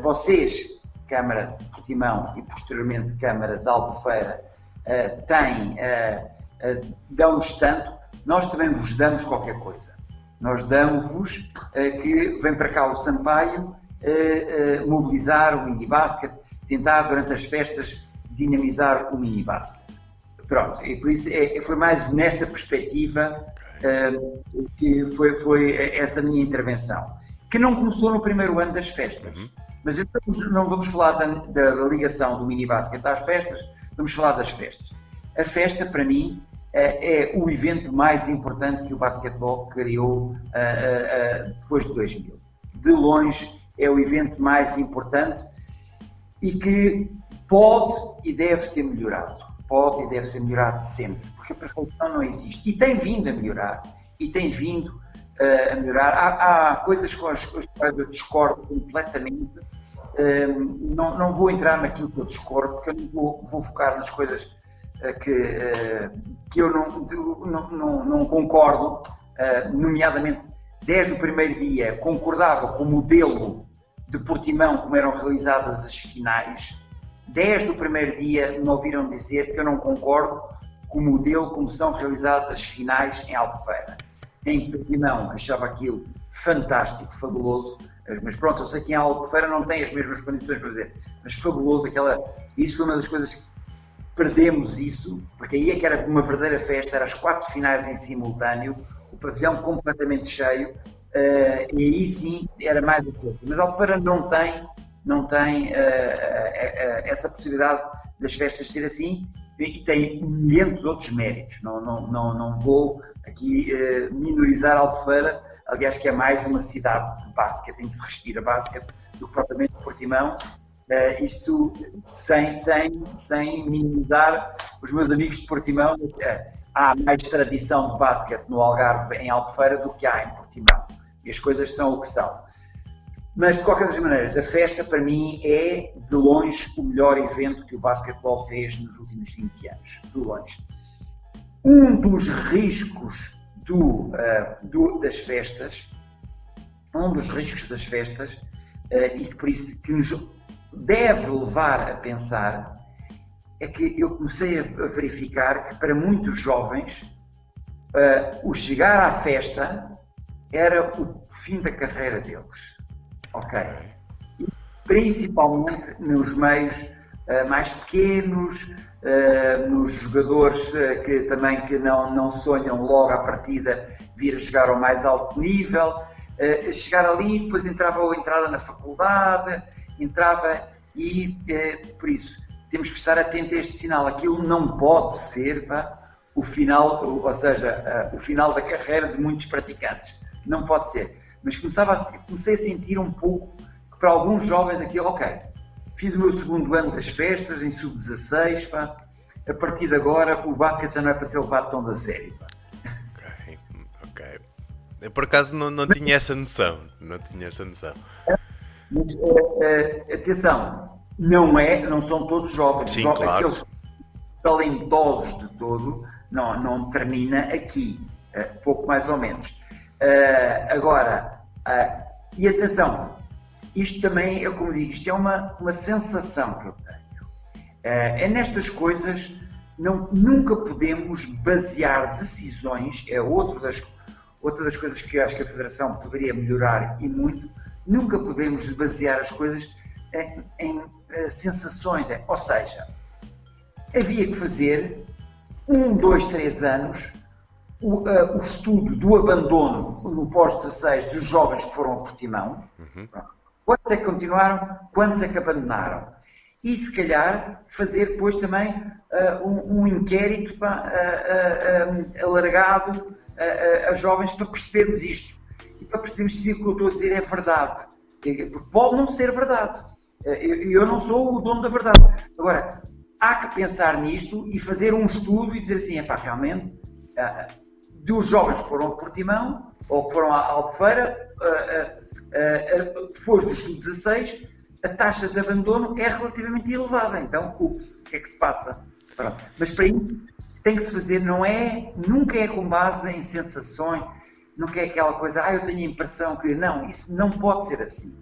vocês, Câmara de Portimão e posteriormente Câmara de Albufeira, têm, dão-nos tanto, nós também vos damos qualquer coisa. Nós damos-vos que vem para cá o Sampaio uh, mobilizar o mini-basket, tentar durante as festas dinamizar o mini-basket. Pronto, e por isso é, foi mais nesta perspectiva uh, que foi, foi essa minha intervenção, que não começou no primeiro ano das festas. Uhum. Mas não vamos falar da, da ligação do mini-basket às festas, vamos falar das festas. A festa, para mim, é o evento mais importante que o basquetebol criou uh, uh, depois de 2000. De longe, é o evento mais importante e que pode e deve ser melhorado. Pode e deve ser melhorado sempre, porque a perfeição não existe. E tem vindo a melhorar. E tem vindo uh, a melhorar. Há, há, coisas com as, quais eu discordo completamente. Uh, não, não vou entrar naquilo que eu discordo, porque eu não vou, vou focar nas coisas que, que eu não, não, não, não concordo, nomeadamente desde o primeiro dia concordava com o modelo de Portimão como eram realizadas as finais. Desde o primeiro dia me ouviram dizer que eu não concordo com o modelo como são realizadas as finais em Albufeira. Em Portimão achava aquilo fantástico, fabuloso, mas pronto, eu sei que em Albufeira não tem as mesmas condições para fazer, mas fabuloso, aquela, isso foi uma das coisas que perdemos isso, porque aí é que era uma verdadeira festa, eram as quatro finais em simultâneo, o pavilhão completamente cheio, uh, e aí sim era mais do que Mas Albufeira não tem, não tem uh, uh, essa possibilidade das festas ser assim, e tem milhares outros méritos. Não, não, não, não vou aqui minorizar Albufeira, aliás, que é mais uma cidade de basquete, em que se respira basquete, do que propriamente Portimão, Uh, isto sem, sem, sem minimizar os meus amigos de Portimão. Uh, há mais tradição de basquete no Algarve, em Albufeira, do que há em Portimão. E as coisas são o que são. Mas, de qualquer das maneiras, a festa, para mim, é, de longe, o melhor evento que o basquetebol fez nos últimos 20 anos. De longe. Um dos riscos do, uh, do, das festas, um dos riscos das festas, e que por isso que nos deve levar a pensar é que eu comecei a verificar que para muitos jovens uh, o chegar à festa era o fim da carreira deles. Ok? Principalmente nos meios uh, mais pequenos, uh, nos jogadores que também que não, não sonham logo à partida vir a jogar ao mais alto nível, chegar ali, depois entrava a entrada na faculdade, entrava e por isso temos que estar atentos a este sinal. Aquilo não pode ser pá, o final, ou seja, uh, o final da carreira de muitos praticantes. Não pode ser. Mas começava a, comecei a sentir um pouco que para alguns jovens aquilo, ok, fiz o meu segundo ano das festas, em sub-16, a partir de agora o basquete já não é para ser levado tão da sério. Pá. Ok, ok. Eu por acaso não, não tinha essa noção. Não tinha essa noção. Mas, uh, uh, atenção, não é, não são todos jovens. Sim, claro. Aqueles talentosos de todo, não, não termina aqui, uh, pouco mais ou menos. Uh, agora, e atenção, isto também é como digo, isto é uma, uma sensação que eu tenho. é nestas coisas, não, nunca podemos basear decisões, é outra das, outra das coisas que eu acho que a Federação poderia melhorar e muito, nunca podemos basear as coisas em, em eh, sensações. É, ou seja, havia que fazer um, dois, três anos o, uh, o estudo do abandono no pós-16 dos jovens que foram a Portimão. Uhum. Quantos é que continuaram? Quantos é que abandonaram? E se calhar fazer depois também uh, um, um, inquérito pá, uh, alargado a jovens para percebermos isto. E para percebermos se o que eu estou a dizer é verdade. Porque pode não ser verdade Eu, eu não sou o dono da verdade. Agora, há que pensar nisto e fazer um estudo e dizer assim, é pá, realmente, dos jovens que foram a Portimão ou que foram à Albufeira, depois dos sub-16, a taxa de abandono é relativamente elevada. Então, ups, o que é que se passa? Pronto. Mas para isso tem que se fazer, não é, nunca é com base em sensações, nunca é aquela coisa, ah, eu tenho a impressão que. Não, isso não pode ser assim.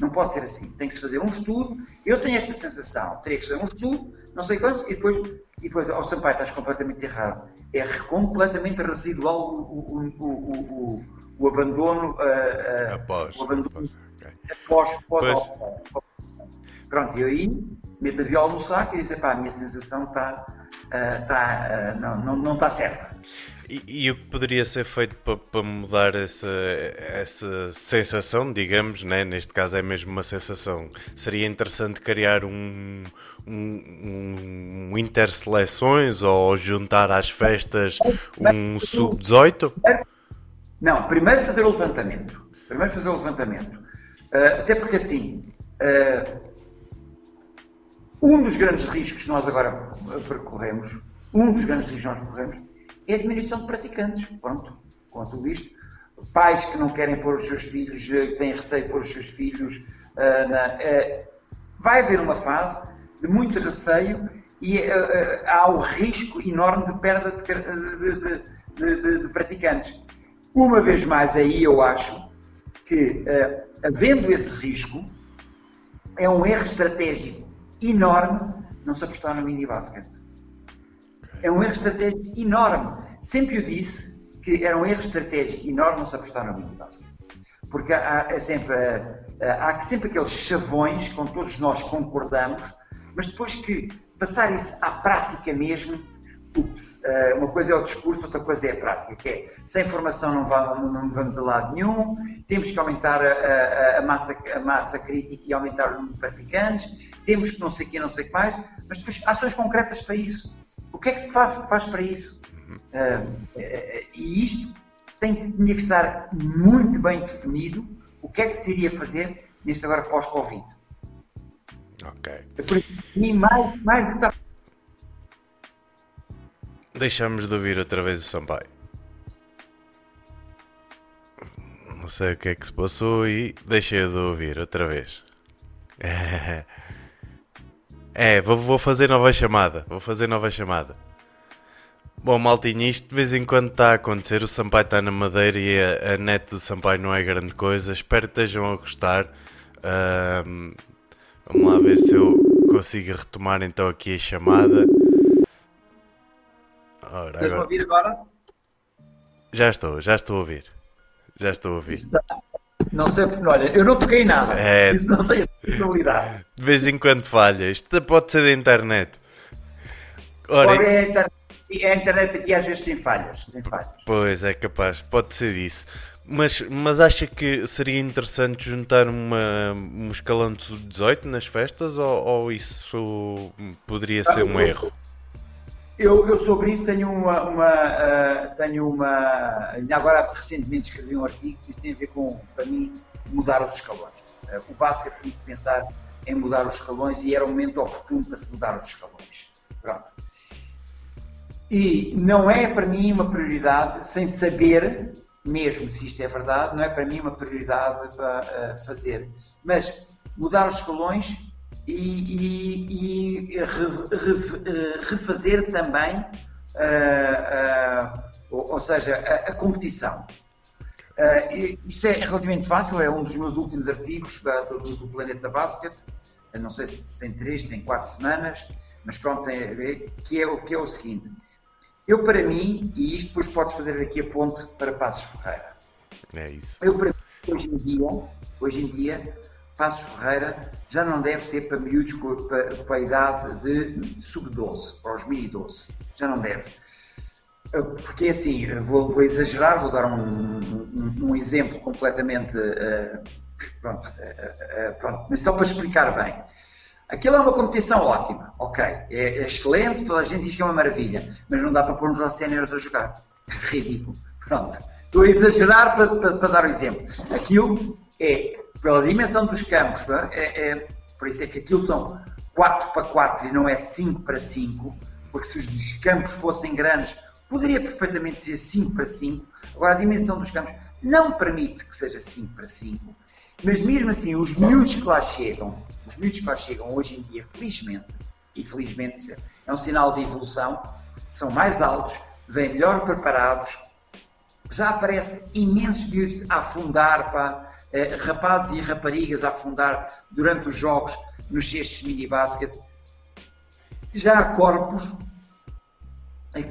Não pode ser assim. Tem que se fazer um estudo. Eu tenho esta sensação. Teria que ser um estudo, não sei quantos, e depois, e depois oh Sampaio, estás completamente errado. É completamente residual o, o, o, o, o abandono. Uh, após. O abandono após. após, após Pronto, e aí meto a viola no saco e diz: pá, a minha sensação está. Uh, tá, uh, não, não, não está certa. E, e, o que poderia ser feito para, para mudar essa, essa sensação, digamos, né? neste caso é mesmo uma sensação, seria interessante criar um, um, um interseleções ou juntar às festas um sub-18? Não, primeiro fazer o levantamento. Primeiro fazer o levantamento. Uh, até porque assim, uh, um dos grandes riscos que nós agora percorremos, um dos grandes riscos que nós percorremos, é a diminuição de praticantes. Pronto, com tudo isto. Pais que não querem pôr os seus filhos, eh, que têm receio de pôr os seus filhos. Uh, na, uh, vai haver uma fase de muito receio e uh, há o risco enorme de perda de, de, de, de, praticantes. Uma vez mais, aí eu acho que, havendo esse risco, é um erro estratégico enorme não se apostar no mini basket é um erro estratégico enorme. Sempre eu disse que era um erro estratégico enorme não se apostar no mini basket. Porque há, é sempre, há sempre aqueles chavões com todos nós concordamos, mas depois que passar isso à prática mesmo, ups, eh, uma coisa é o discurso, outra coisa é a prática, que é sem formação não, vamos, não vamos a lado nenhum, temos que aumentar a, a, a, massa, a massa crítica e aumentar o número de praticantes, temos que não sei o que, não sei o que mais, mas depois ações concretas para isso. O que é que se faz, faz para isso? Uh, e isto tem, tinha que estar muito bem definido o que é que se iria fazer neste agora pós-Covid. Ok. É por isso, mais, mais do que Deixamos de ouvir outra vez o Sampaio. Não sei o que é que se passou e deixei de ouvir outra vez. [LAUGHS] É, vou, vou fazer nova chamada. Vou fazer nova chamada. Bom, maltinho, isto de vez em quando está a acontecer. O Sampaio está na madeira e a, a net do Sampaio não é grande coisa. Espero que estejam a gostar. Uh, vamos lá ver se eu consigo retomar então aqui a chamada. Ora, Estás agora... a ouvir agora? Já estou, já estou a ouvir. Já estou a ouvir. Está... Não sei olha, eu não toquei nada. É... Isso não tem responsabilidade. De vez em quando falha. Isto pode ser da internet. Ora, é, a internet, é a internet aqui às vezes tem falhas, tem falhas. Pois, é capaz, pode ser isso. Mas, mas acha que seria interessante juntar uma, um escalão de 18 nas festas ou, ou isso poderia ser um erro? Eu, eu, sobre isso tenho uma, uma uh, tenho uma agora recentemente escrevi um artigo que isso tem a ver com para mim mudar os escalões. Uh, o basquete tinha que pensar em mudar os escalões e era o momento oportuno para se mudar os escalões. Pronto. E não é para mim uma prioridade, sem saber mesmo se isto é verdade, não é para mim uma prioridade para uh, fazer. Mas mudar os escalões e, e, e eh, refazer também, uh, uh, ou, ou, seja, a, a competição. Uh, isso é relativamente fácil, é um dos meus últimos artigos do, do Planeta Basket. não sei se tem três, tem quatro semanas, mas pronto, tem a ver, que é, que é o seguinte. Eu, para mim, e isto depois podes fazer aqui a ponte para Passos Ferreira. É isso. Eu, para mim, hoje em dia, hoje em dia Passos Ferreira já não deve ser para miúdos para, para a idade de sub-12, para os mini-12. Já não deve. Ah, porque assim, vou, vou exagerar, vou dar um, um, um exemplo completamente. Uh, pronto, uh, uh, pronto, mas só para explicar bem. Aquilo é uma competição ótima, ok, é, é, excelente, toda a gente diz que é uma maravilha, mas não dá para pôr-nos aos séniores a jogar. [LAUGHS] Ridículo. Pronto. Estou a exagerar para, para, para dar o um exemplo. Aquilo é pela dimensão dos campos, é, é, Por isso é que aquilo são 4 para 4 e não é 5 para 5, porque se os campos fossem grandes, poderia perfeitamente ser 5 para 5. Agora, a dimensão dos campos não permite que seja 5 para 5, mas mesmo assim, os miúdos que lá chegam, os miúdos que lá chegam hoje em dia, felizmente, e felizmente é um sinal de evolução, são mais altos, vêm melhor preparados, já aparecem imensos miúdos a afundar, eh, rapazes e raparigas a afundar durante os jogos nos cestos mini basket. Já há corpos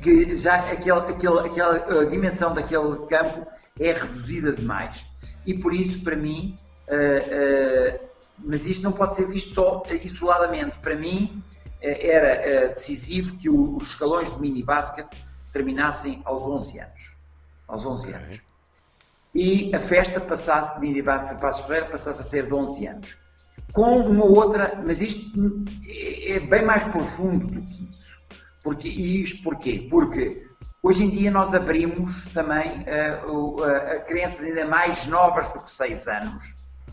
que já aquele, aquele, aquela dimensão daquele campo é reduzida demais. E por isso, para mim, uh, uh, mas isto não pode ser visto só isoladamente. Para mim, era decisivo que os escalões de mini basket terminassem aos 11 anos. Aos 11 okay. anos. E a festa passasse de basket para Ferreira passasse a ser de 11 anos. Com uma outra, mas isto é bem mais profundo do que isso. Porque, e isto porquê? Porque hoje em dia nós abrimos também uh, uh, a crianças ainda mais novas do que 6 anos,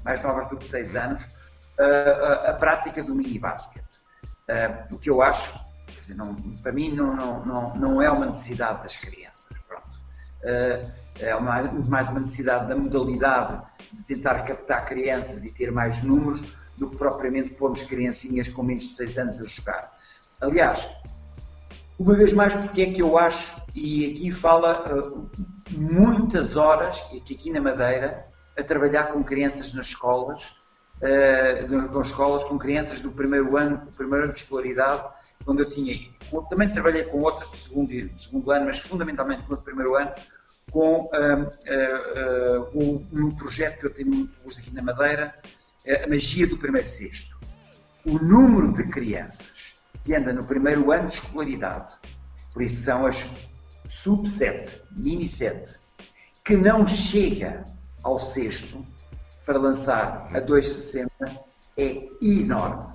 mais novas do que 6 anos, uh, a prática do mini basket. o que eu acho, dizer, não, para mim não, não, não, não é uma necessidade das crianças. Pronto. É uma, mais uma necessidade da modalidade de tentar captar crianças e ter mais números do que propriamente pormos criancinhas com menos de 6 anos a jogar. Aliás, uma vez mais, porque é que eu acho, e aqui fala uh, muitas horas, e aqui, na Madeira, a trabalhar com crianças nas escolas, uh, com escolas, com crianças do primeiro ano, do primeiro ano de escolaridade, onde eu tinha, também trabalhei com outras do segundo, do segundo ano, mas fundamentalmente no primeiro ano, com uh, uh, um projeto que eu tenho muito aqui na Madeira, a magia do primeiro sexto. O número de crianças que anda no primeiro ano de escolaridade, por isso são as sub-7, mini-7, que não chega ao sexto para lançar a 2,60 é enorme.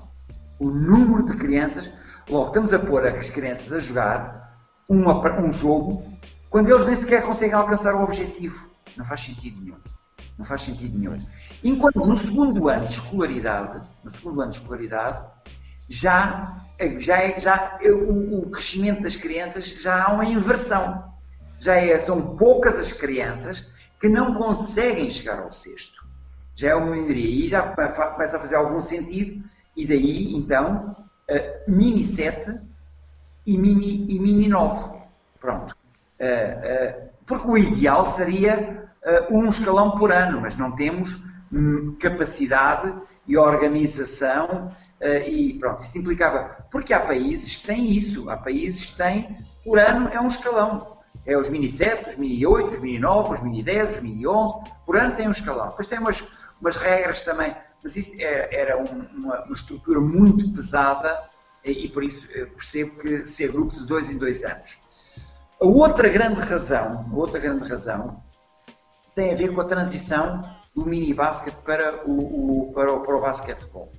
O número de crianças, logo estamos a pôr as crianças a jogar uma, um jogo quando eles nem sequer conseguem alcançar o objetivo. Não faz sentido nenhum. Não faz sentido nenhum. Enquanto no segundo ano de escolaridade, no segundo ano de escolaridade, já, já, é, já é, o, o, crescimento das crianças já há uma inversão. Já é, são poucas as crianças que não conseguem chegar ao sexto. Já é uma minoria. E já começa a fazer algum sentido. E daí, então, uh, mini 7 e mini, e mini 9. Pronto. Uh, uh, porque o ideal seria um escalão por ano, mas não temos hum, capacidade e organização e pronto, isso implicava. Porque há países que têm isso, há países que têm, por ano é um escalão. É os mini 7, os mini 8, os mini 9, os mini 10, os mini 11, por ano tem um escalão. Depois tem umas, umas regras também, mas isso é, era um, uma, uma, estrutura muito pesada e por isso percebo que ser grupo de dois em dois anos. A outra grande razão, outra grande razão tem a ver com a transição do mini basket para o, o para o, para o basquetebol.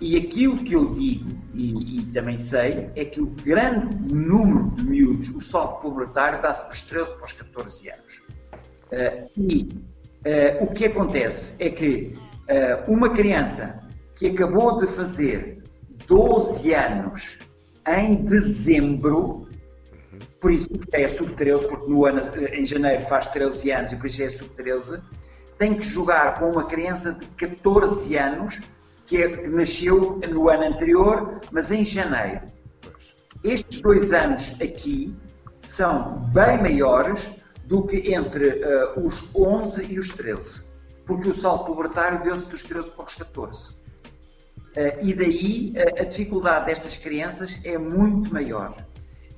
E aquilo que eu digo, e, e, também sei, é que o grande número de miúdos, o salto pubertário, dá-se dos 13 para os 14 anos. Uh, e uh, o que acontece é que uh, uma criança que acabou de fazer 12 anos em dezembro, por isso é sub-13, porque no ano, em janeiro faz 13 anos e por isso é sub-13, tem que jogar com uma criança de 14 anos que, é, que nasceu no ano anterior, mas em janeiro. Estes dois anos aqui são bem maiores do que entre uh, os 11 e os 13, porque o salto pubertário deu-se dos 13 para os 14. Uh, e daí uh, a dificuldade destas crianças é muito maior.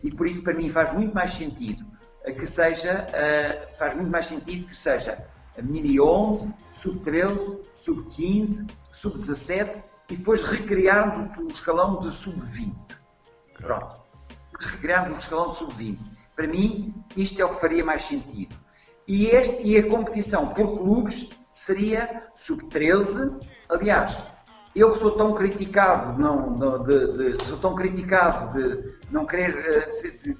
E por isso, para mim, faz muito mais sentido que seja, faz muito mais sentido que seja mini 11, sub 13, sub 15, sub 17 e depois recriarmos o escalão de sub 20. Pronto. Recriarmos o escalão de sub 20. Para mim, isto é o que faria mais sentido. E, este, e a competição por clubes seria sub 13. Aliás, eu que sou tão criticado, não, de, de, sou tão criticado de não querer de,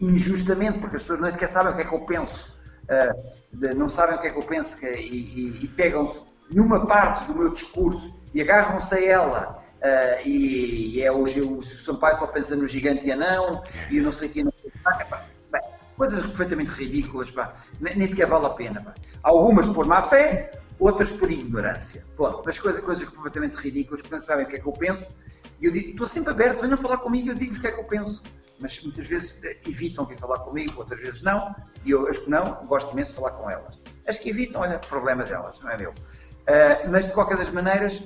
injustamente, porque as pessoas nem sequer sabem o que é que eu penso uh, de, não sabem o que é que eu penso que, e, e, e pegam-se numa parte do meu discurso e agarram-se a ela uh, e, e, é hoje o, o Sampaio só pensa no gigante e anão e não sei o que, coisas perfeitamente ridículas, pá. Nem, nem sequer vale a pena. Pá. Algumas por má fé, outras por ignorância. Pronto, mas coisas, coisas completamente ridículas, porque não sabem o que é que eu penso. Eu digo, estou sempre aberto, venham falar comigo eu digo o que é que eu penso. Mas muitas vezes eh, evitam vir falar comigo, outras vezes não. E eu, as que não, gosto imenso de falar com elas. As que evitam, olha, problema delas, não é meu. Uh, mas de qualquer das maneiras,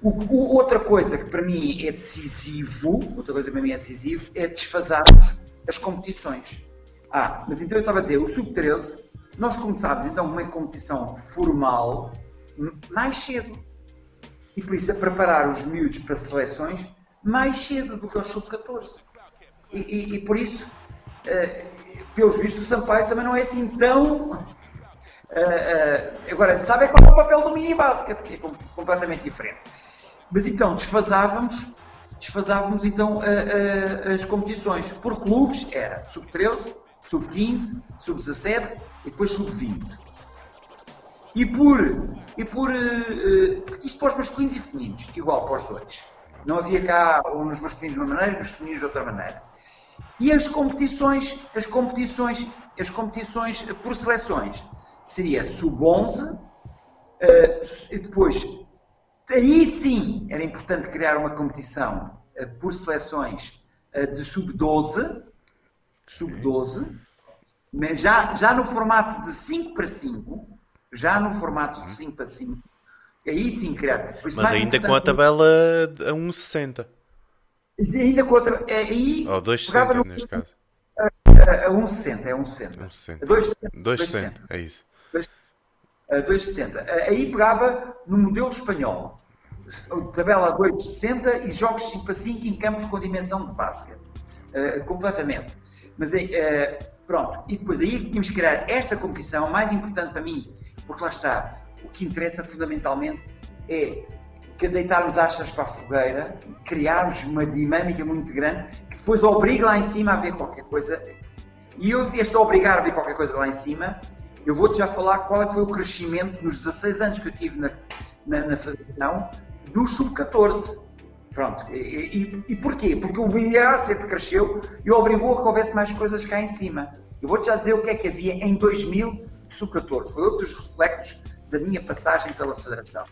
o, o, outra coisa que para mim é decisivo, outra coisa que para mim é decisivo, é desfazarmos as competições. Ah, mas então eu estava a dizer, o Sub-13, nós começámos então uma competição formal mais cedo. E por isso a preparar os miúdos para seleções mais cedo do que o Sub-14. E, e, e, por isso, uh, pelos vistos, o Sampaio também não é assim tão. Uh, uh, agora, sabe qual é o papel do mini basket, que é completamente diferente. Mas então desfazávamos, desfazávamos então as competições. Por clubes era sub-13, sub-15, sub-17 e depois sub-20. E por, e por uh, isto para os masculinos e femininos, igual para os dois. Não havia cá nos masculinos de uma maneira, nos femininos de outra maneira. E as competições, as competições, as competições por seleções seria sub-11, uh, depois Aí sim era importante criar uma competição uh, por seleções uh, de sub-12, sub-12, mas já, já no formato de 5 para 5, já no formato de 5 para 5, aí sim criar. Mas ainda com a tabela a 1,60. Ainda com. É, aí, Ou 2,60 no, neste caso. A 1,60, é 1,60. 2,60, é isso. 2,60. Aí pegava no modelo espanhol. Tabela 2,60 e jogos 5 para 5 em campos com dimensão de basquete. Uh, completamente. Mas uh, pronto. E depois aí tínhamos que criar esta competição, mais importante para mim, porque lá está, o que interessa fundamentalmente é que deitarmos achas para a fogueira, criarmos uma dinâmica muito grande, que depois obrigue lá em cima a ver qualquer coisa. E eu, este obrigar a ver qualquer coisa lá em cima, eu vou-te já falar qual é foi o crescimento nos 16 anos que eu tive na, na, na federação do sub-14. Pronto. E, e, e, porquê? Porque o bilhar sempre cresceu e obrigou a que houvesse mais coisas cá em cima. Eu vou-te já dizer o que é que havia em 2000 sub-14. Foi outro dos reflexos da minha passagem pela federação.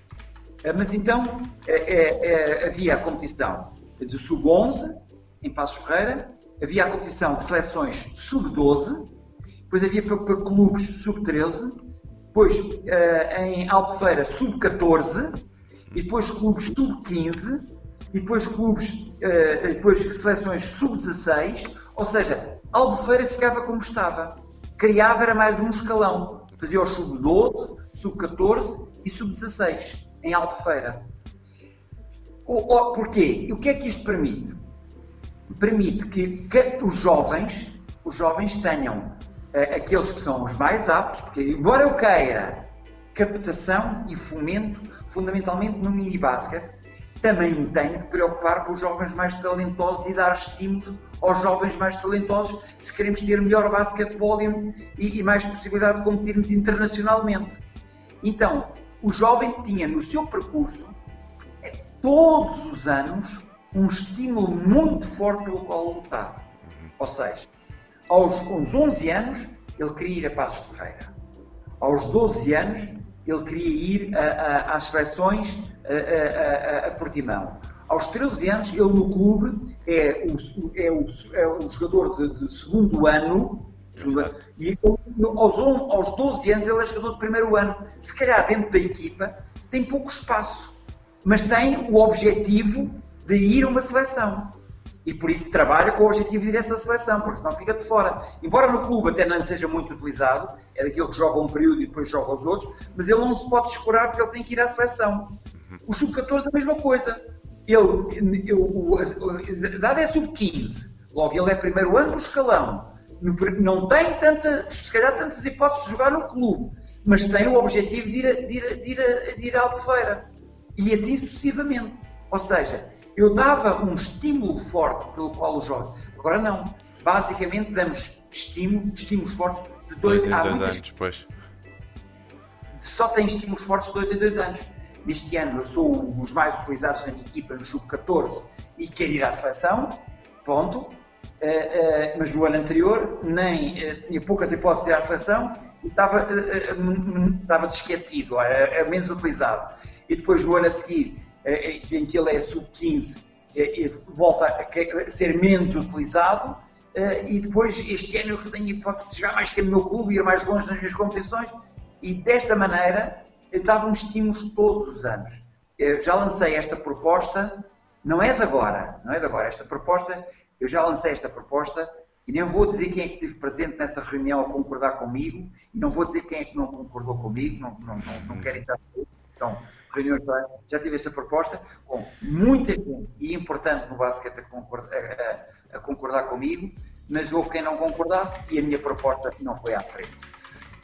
Eh, mas então é, é, havia a competição de sub-11 em Passos Ferreira, havia a competição de seleções sub-12, depois havia para, para clubes sub-13, depois em Albufeira sub-14, e depois clubes sub-15, e depois clubes, depois seleções sub-16, ou seja, Albufeira ficava como estava. Criava era mais um escalão. Fazia o sub-12, sub-14 e sub-16 em Albufeira. Porquê? E o que é que isto permite? Permite que, que os jovens, os jovens tenham aqueles que são os mais aptos, porque embora eu queira captação e fomento, fundamentalmente no mini basket, também tenho que preocupar com os jovens mais talentosos e dar estímulos aos jovens mais talentosos se queremos ter melhor basquetebol e, e mais possibilidade de competirmos internacionalmente. Então, o jovem tinha no seu percurso, eh, todos os anos, um estímulo muito forte pelo qual lutar. Ou seja, aos, aos 11 anos, ele queria ir a Passos de Ferreira. Aos 12 anos, ele queria ir a, a, às seleções a, a, Portimão. Aos 13 anos, ele no clube é o, é o, é o jogador de, de segundo ano, e aos, aos 12 anos ele é jogador de primeiro ano. Se calhar dentro da equipa tem pouco espaço, mas tem o objetivo de ir a uma seleção e por isso trabalha com o objetivo de ir a essa seleção, porque senão fica de fora. Embora no clube até não seja muito utilizado, é daquele que joga um período e depois joga os outros, mas ele não se pode escurar porque ele tem que ir à seleção. O sub-14 a mesma coisa. Ele, eu, a idade é sub-15, logo ele é primeiro ano do escalão, não tem tanta, se calhar tantas hipóteses de jogar no clube, mas tem o objetivo de ir a, de ir a, de ir a, de ir a Albufeira. E assim sucessivamente. Ou seja, eu dava um estímulo forte pelo qual o jovem. Agora não. Basicamente damos estímulo, estímulos fortes de dois, dois, dois anos. Depois. Só tem estímulos fortes de dois em dois anos. Neste ano eu sou um dos mais utilizados na minha equipa no sub-14 e quero ir à seleção, ponto. Uh, uh, mas no ano anterior nem uh, tinha poucas hipóteses de ir à seleção e estava, estava esquecido, era, menos utilizado. E depois no ano a seguir, em que ele é sub-15, volta a ser menos utilizado. e depois este ano eu tenho hipótese de jogar mais que no meu clube, ir mais longe nas minhas competições. E desta maneira dava-me estímulos todos os anos. Eu já lancei esta proposta, não é de agora, não é de agora. Esta proposta, eu já lancei esta proposta e nem vou dizer quem é que esteve presente nessa reunião a concordar comigo e não vou dizer quem é que não concordou comigo, não, não, não, não quero entrar então, reuniões já tive essa proposta com muita gente e importante no basquete a concordar, a, a concordar comigo, mas houve quem não concordasse e a minha proposta não foi à frente.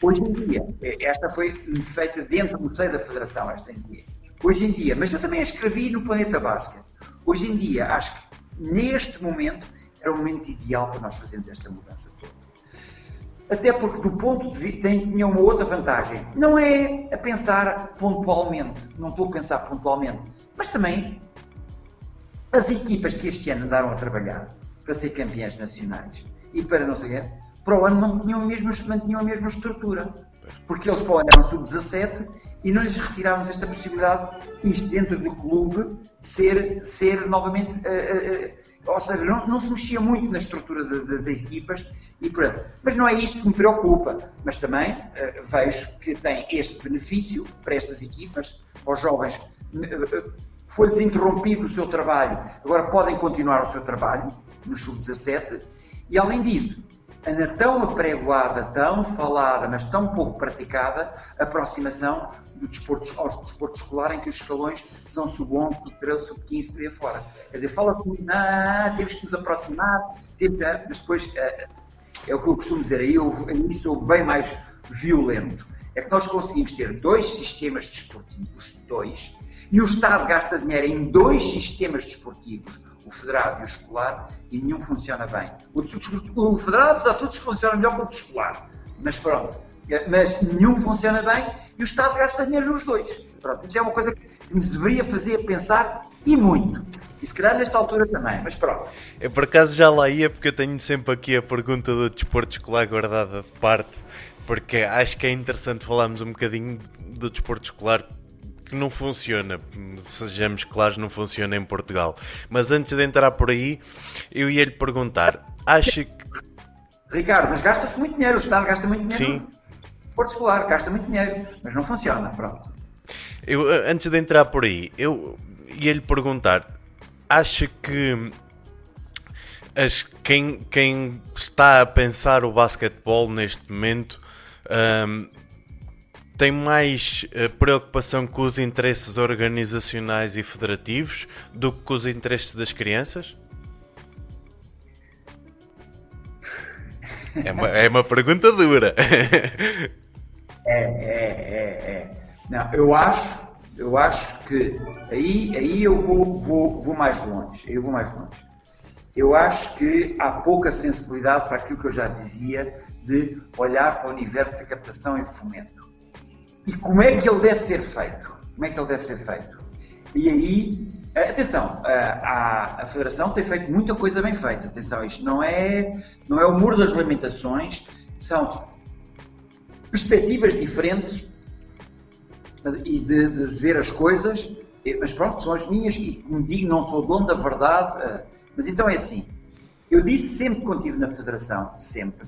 Hoje em dia, é, esta foi feita dentro do seio da Federação, esta em dia. Hoje em dia, mas eu também a escrevi no Planeta Basket. Hoje em dia, acho que neste momento era o momento ideal para nós fazermos esta mudança toda. Até porque, do ponto de vista, tinha uma outra vantagem. Não é a pensar pontualmente, não estou a pensar pontualmente, mas também as equipas que este ano andaram a trabalhar para ser campeãs nacionais e para não sei para o ano não tinham a mesma, não tinham a mesma estrutura. Porque eles para o ano eram sub-17 e não lhes retirávamos esta possibilidade, isto dentro do clube, de ser, ser novamente. Uh, uh, uh, ou seja, não, não, se mexia muito na estrutura das equipas e pronto. Mas não é isto que me preocupa. Mas também vejo que tem este benefício para estas equipas, para os jovens. Foi-lhes interrompido o seu trabalho, agora podem continuar o seu trabalho no sub-17. E além disso, anda tão apregoada, tão falada, mas tão pouco praticada, aproximação do desporto, ao desporto escolar em que os escalões são sub-11, sub-13, sub-15, por aí fora. Quer dizer, fala comigo, ah, temos que nos aproximar, temos, mas depois é, é o que eu costumo dizer, aí eu, aí sou bem mais violento. É que nós conseguimos ter dois sistemas desportivos, dois, e o Estado gasta dinheiro em dois sistemas desportivos, o federado e o escolar, e nenhum funciona bem. O, o, federado, de todos, funciona melhor que o escolar. Mas pronto. É, mas nenhum funciona bem e o Estado gasta dinheiro nos dois. Pronto, isso é uma coisa que nos deveria fazer pensar e muito. E se calhar nesta altura também, mas pronto. Eu por acaso já lá ia, porque eu tenho sempre aqui a pergunta do desporto escolar guardada de parte, porque acho que é interessante falarmos um bocadinho do desporto escolar que não funciona, sejamos claros, não funciona em Portugal. Mas antes de entrar por aí, eu ia lhe perguntar: acha que. Ricardo, mas gasta-se muito dinheiro, o Estado gasta muito dinheiro. Sim. Porto escolar, gasta muito dinheiro, mas não funciona, pronto. Eu, eh, antes de entrar por aí, eu ia lhe perguntar: acha que as, quem, quem está a pensar o basquetebol neste momento um, tem mais uh, preocupação com os interesses organizacionais e federativos do que com os interesses das crianças? É uma, é uma pergunta dura. [LAUGHS] É, é, é, é. Não, eu acho, eu acho que aí, aí eu vou, vou, vou mais longe. Eu vou mais longe. Eu acho que há pouca sensibilidade para aquilo que eu já dizia de olhar para o universo da captação e fomento. E como é que ele deve ser feito? Como é que ele deve ser feito? E aí, atenção, a, a Federação tem feito muita coisa bem feita. Atenção, isto não é, não é o muro das lamentações, são perspectivas diferentes e de, de, ver as coisas, mas pronto, são as minhas e, como digo, não sou dono da verdade. Eh, mas então é assim, eu disse sempre contigo na Federação, sempre,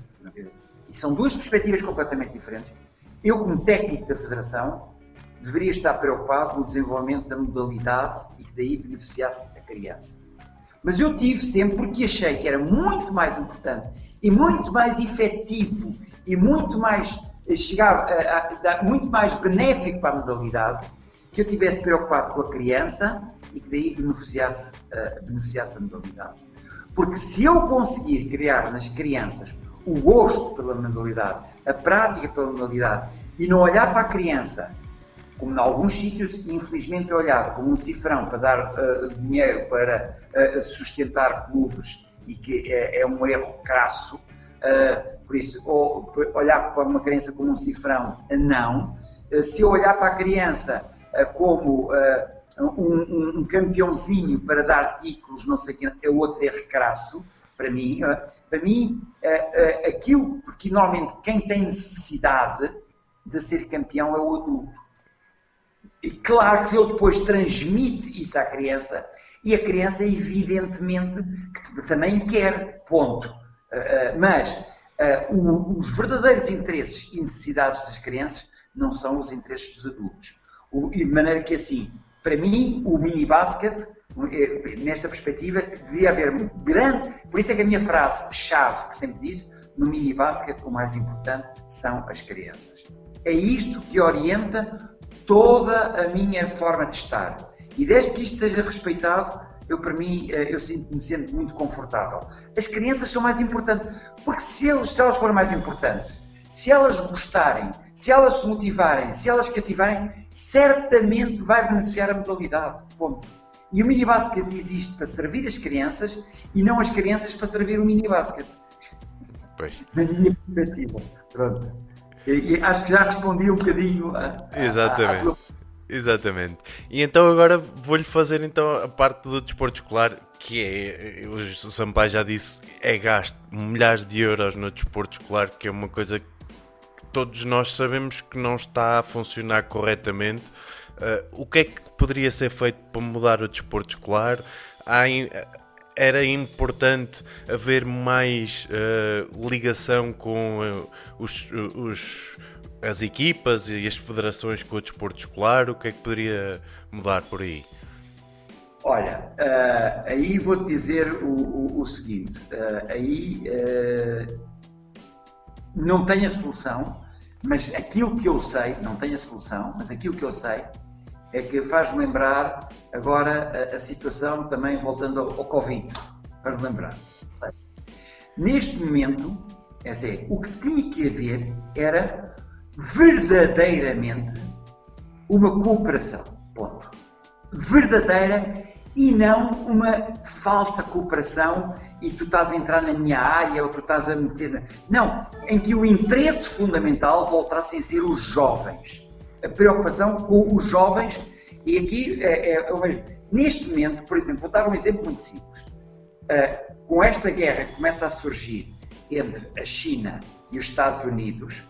e são duas perspectivas completamente diferentes. Eu, como técnico da Federação, deveria estar preocupado no desenvolvimento da modalidade e que daí beneficiasse a criança. Mas eu tive sempre porque achei que era muito mais importante e muito mais efetivo e muito mais eh, chegar a, a, a, muito mais benéfico para a modalidade que eu tivesse preocupado com a criança e que daí beneficiasse, uh, beneficiasse a modalidade. Porque se eu conseguir criar nas crianças o gosto pela manualidade, a prática pela manualidade e não olhar para a criança como em alguns sítios, infelizmente, é olhado como um cifrão para dar uh, dinheiro para uh, sustentar clubes e que é, é um erro crasso. Uh, por isso, ou, olhar para uma criança como um cifrão, não. se eu olhar para a criança como um, um, campeãozinho para dar títulos, não sei o que, é outro é recrasso, para mim. Para mim, aquilo, porque normalmente quem tem necessidade de ser campeão é o adulto. E claro que ele depois transmite isso à criança e a criança, evidentemente, que também quer, ponto. Mas os verdadeiros interesses e necessidades das crianças não são os interesses dos adultos. de maneira que, assim, para mim, o mini basket, eh, nesta perspectiva, devia haver grande. Por isso é que a minha frase-chave, que sempre disse, no mini basket, o mais importante são as crianças. É isto que orienta toda a minha forma de estar. E desde que isto seja respeitado, eu para mim eh, eu sinto, me sinto muito confortável. As crianças são mais importantes, porque se, se elas forem mais importantes, se elas gostarem, se elas se motivarem, se elas cativarem, certamente vai beneficiar a modalidade. Ponto. E o mini basket existe para servir as crianças e não as crianças para servir o mini basket. Pois. Na minha perspectiva. Pronto. E, e acho que já respondi um bocadinho a, Exatamente. A, a tua... Exatamente. E então agora vou-lhe fazer então a parte do desporto escolar, que é, o Sampaio já disse, é gasto milhares de euros no desporto escolar, que é uma coisa que todos nós sabemos que não está a funcionar corretamente. Uh, o que é que poderia ser feito para mudar o desporto escolar? Há, era importante haver mais uh, ligação com uh, os, os, as equipas e as federações com o desporto escolar? O que é que poderia mudar por aí? Olha, uh, aí vou-te dizer o, o, o seguinte: aí não tem a solução, mas aquilo que eu sei, não tem a solução, mas aquilo que eu sei é que faz-me lembrar agora a, a, situação também voltando ao, ao Covid, para lembrar. Neste momento, é assim, o que tinha que haver era verdadeiramente uma cooperação. Ponto. Verdadeira e não uma falsa cooperação e tu estás a entrar na minha área ou tu estás a meter. Não, em que o interesse fundamental voltasse a ser os jovens. A preocupação com os jovens, e aqui é, é, é neste momento, por exemplo, vou dar um exemplo muito simples. Uh, com esta guerra que começa a surgir entre a China e os Estados Unidos,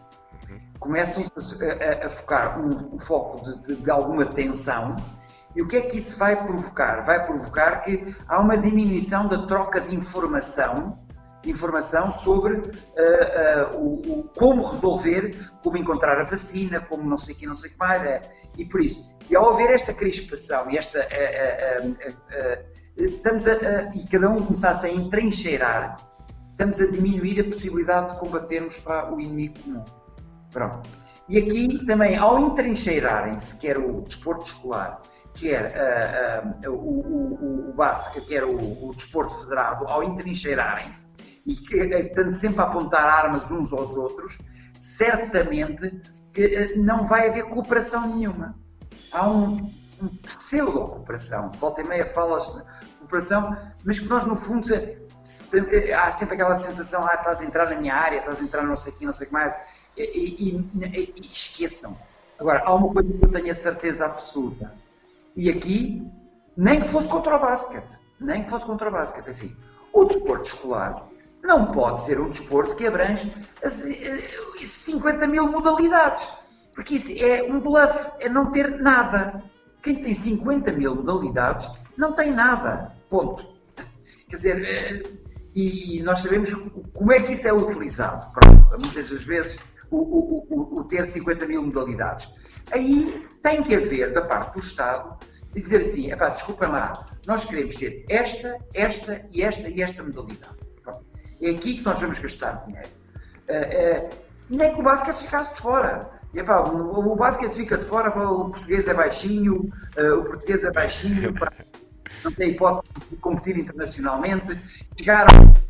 começam a, a, a focar um, um foco de, de, de alguma tensão e o que é que isso vai provocar? Vai provocar que há uma diminuição da troca de informação, informação sobre uh, uh, o, o, como resolver, como encontrar a vacina, como não sei o que, não sei o que mais. É. E por isso, e ao haver esta crispação e esta. Estamos a, e cada um começasse a entrincheirar, estamos a diminuir a possibilidade de combatermos para o inimigo comum. Pronto. E aqui também, ao entrincheirarem-se, quer o desporto escolar, quer uh, uh, o, o, o basquete, quer o, o desporto federado, ao entrincheirarem-se e que, estando sempre a apontar armas uns aos outros, certamente que não vai haver cooperação nenhuma. Há um, um pseudo-cooperação. Volta e meia falas cooperação, mas que nós, no fundo, há sempre aquela sensação: ah, estás a entrar na minha área, estás a entrar não sei o que, não sei o que mais. E, e, e, e esqueçam. Agora, há uma coisa que eu tenho a certeza absoluta e aqui, nem que fosse contra o basquete, nem que fosse contra o basquete, é assim, o desporto escolar não pode ser um desporto que abrange 50 mil modalidades. Porque isso é um bluff, é não ter nada. Quem tem 50 mil modalidades não tem nada. Ponto. Quer dizer, eh, e, nós sabemos como é que isso é utilizado. Pronto, muitas das vezes o, o, o, ter 50 mil modalidades. Aí tem que haver, da parte do Estado, e dizer assim: epá, desculpem lá, nós queremos ter esta, esta e esta e esta modalidade. Pronto. É aqui que nós vamos gastar dinheiro. Uh, uh, nem que o basquete ficasse de fora. E, epá, o, o basquete fica de fora, o português é baixinho, uh, o português é baixinho, [LAUGHS] pá, não tem hipótese de competir internacionalmente. Chegar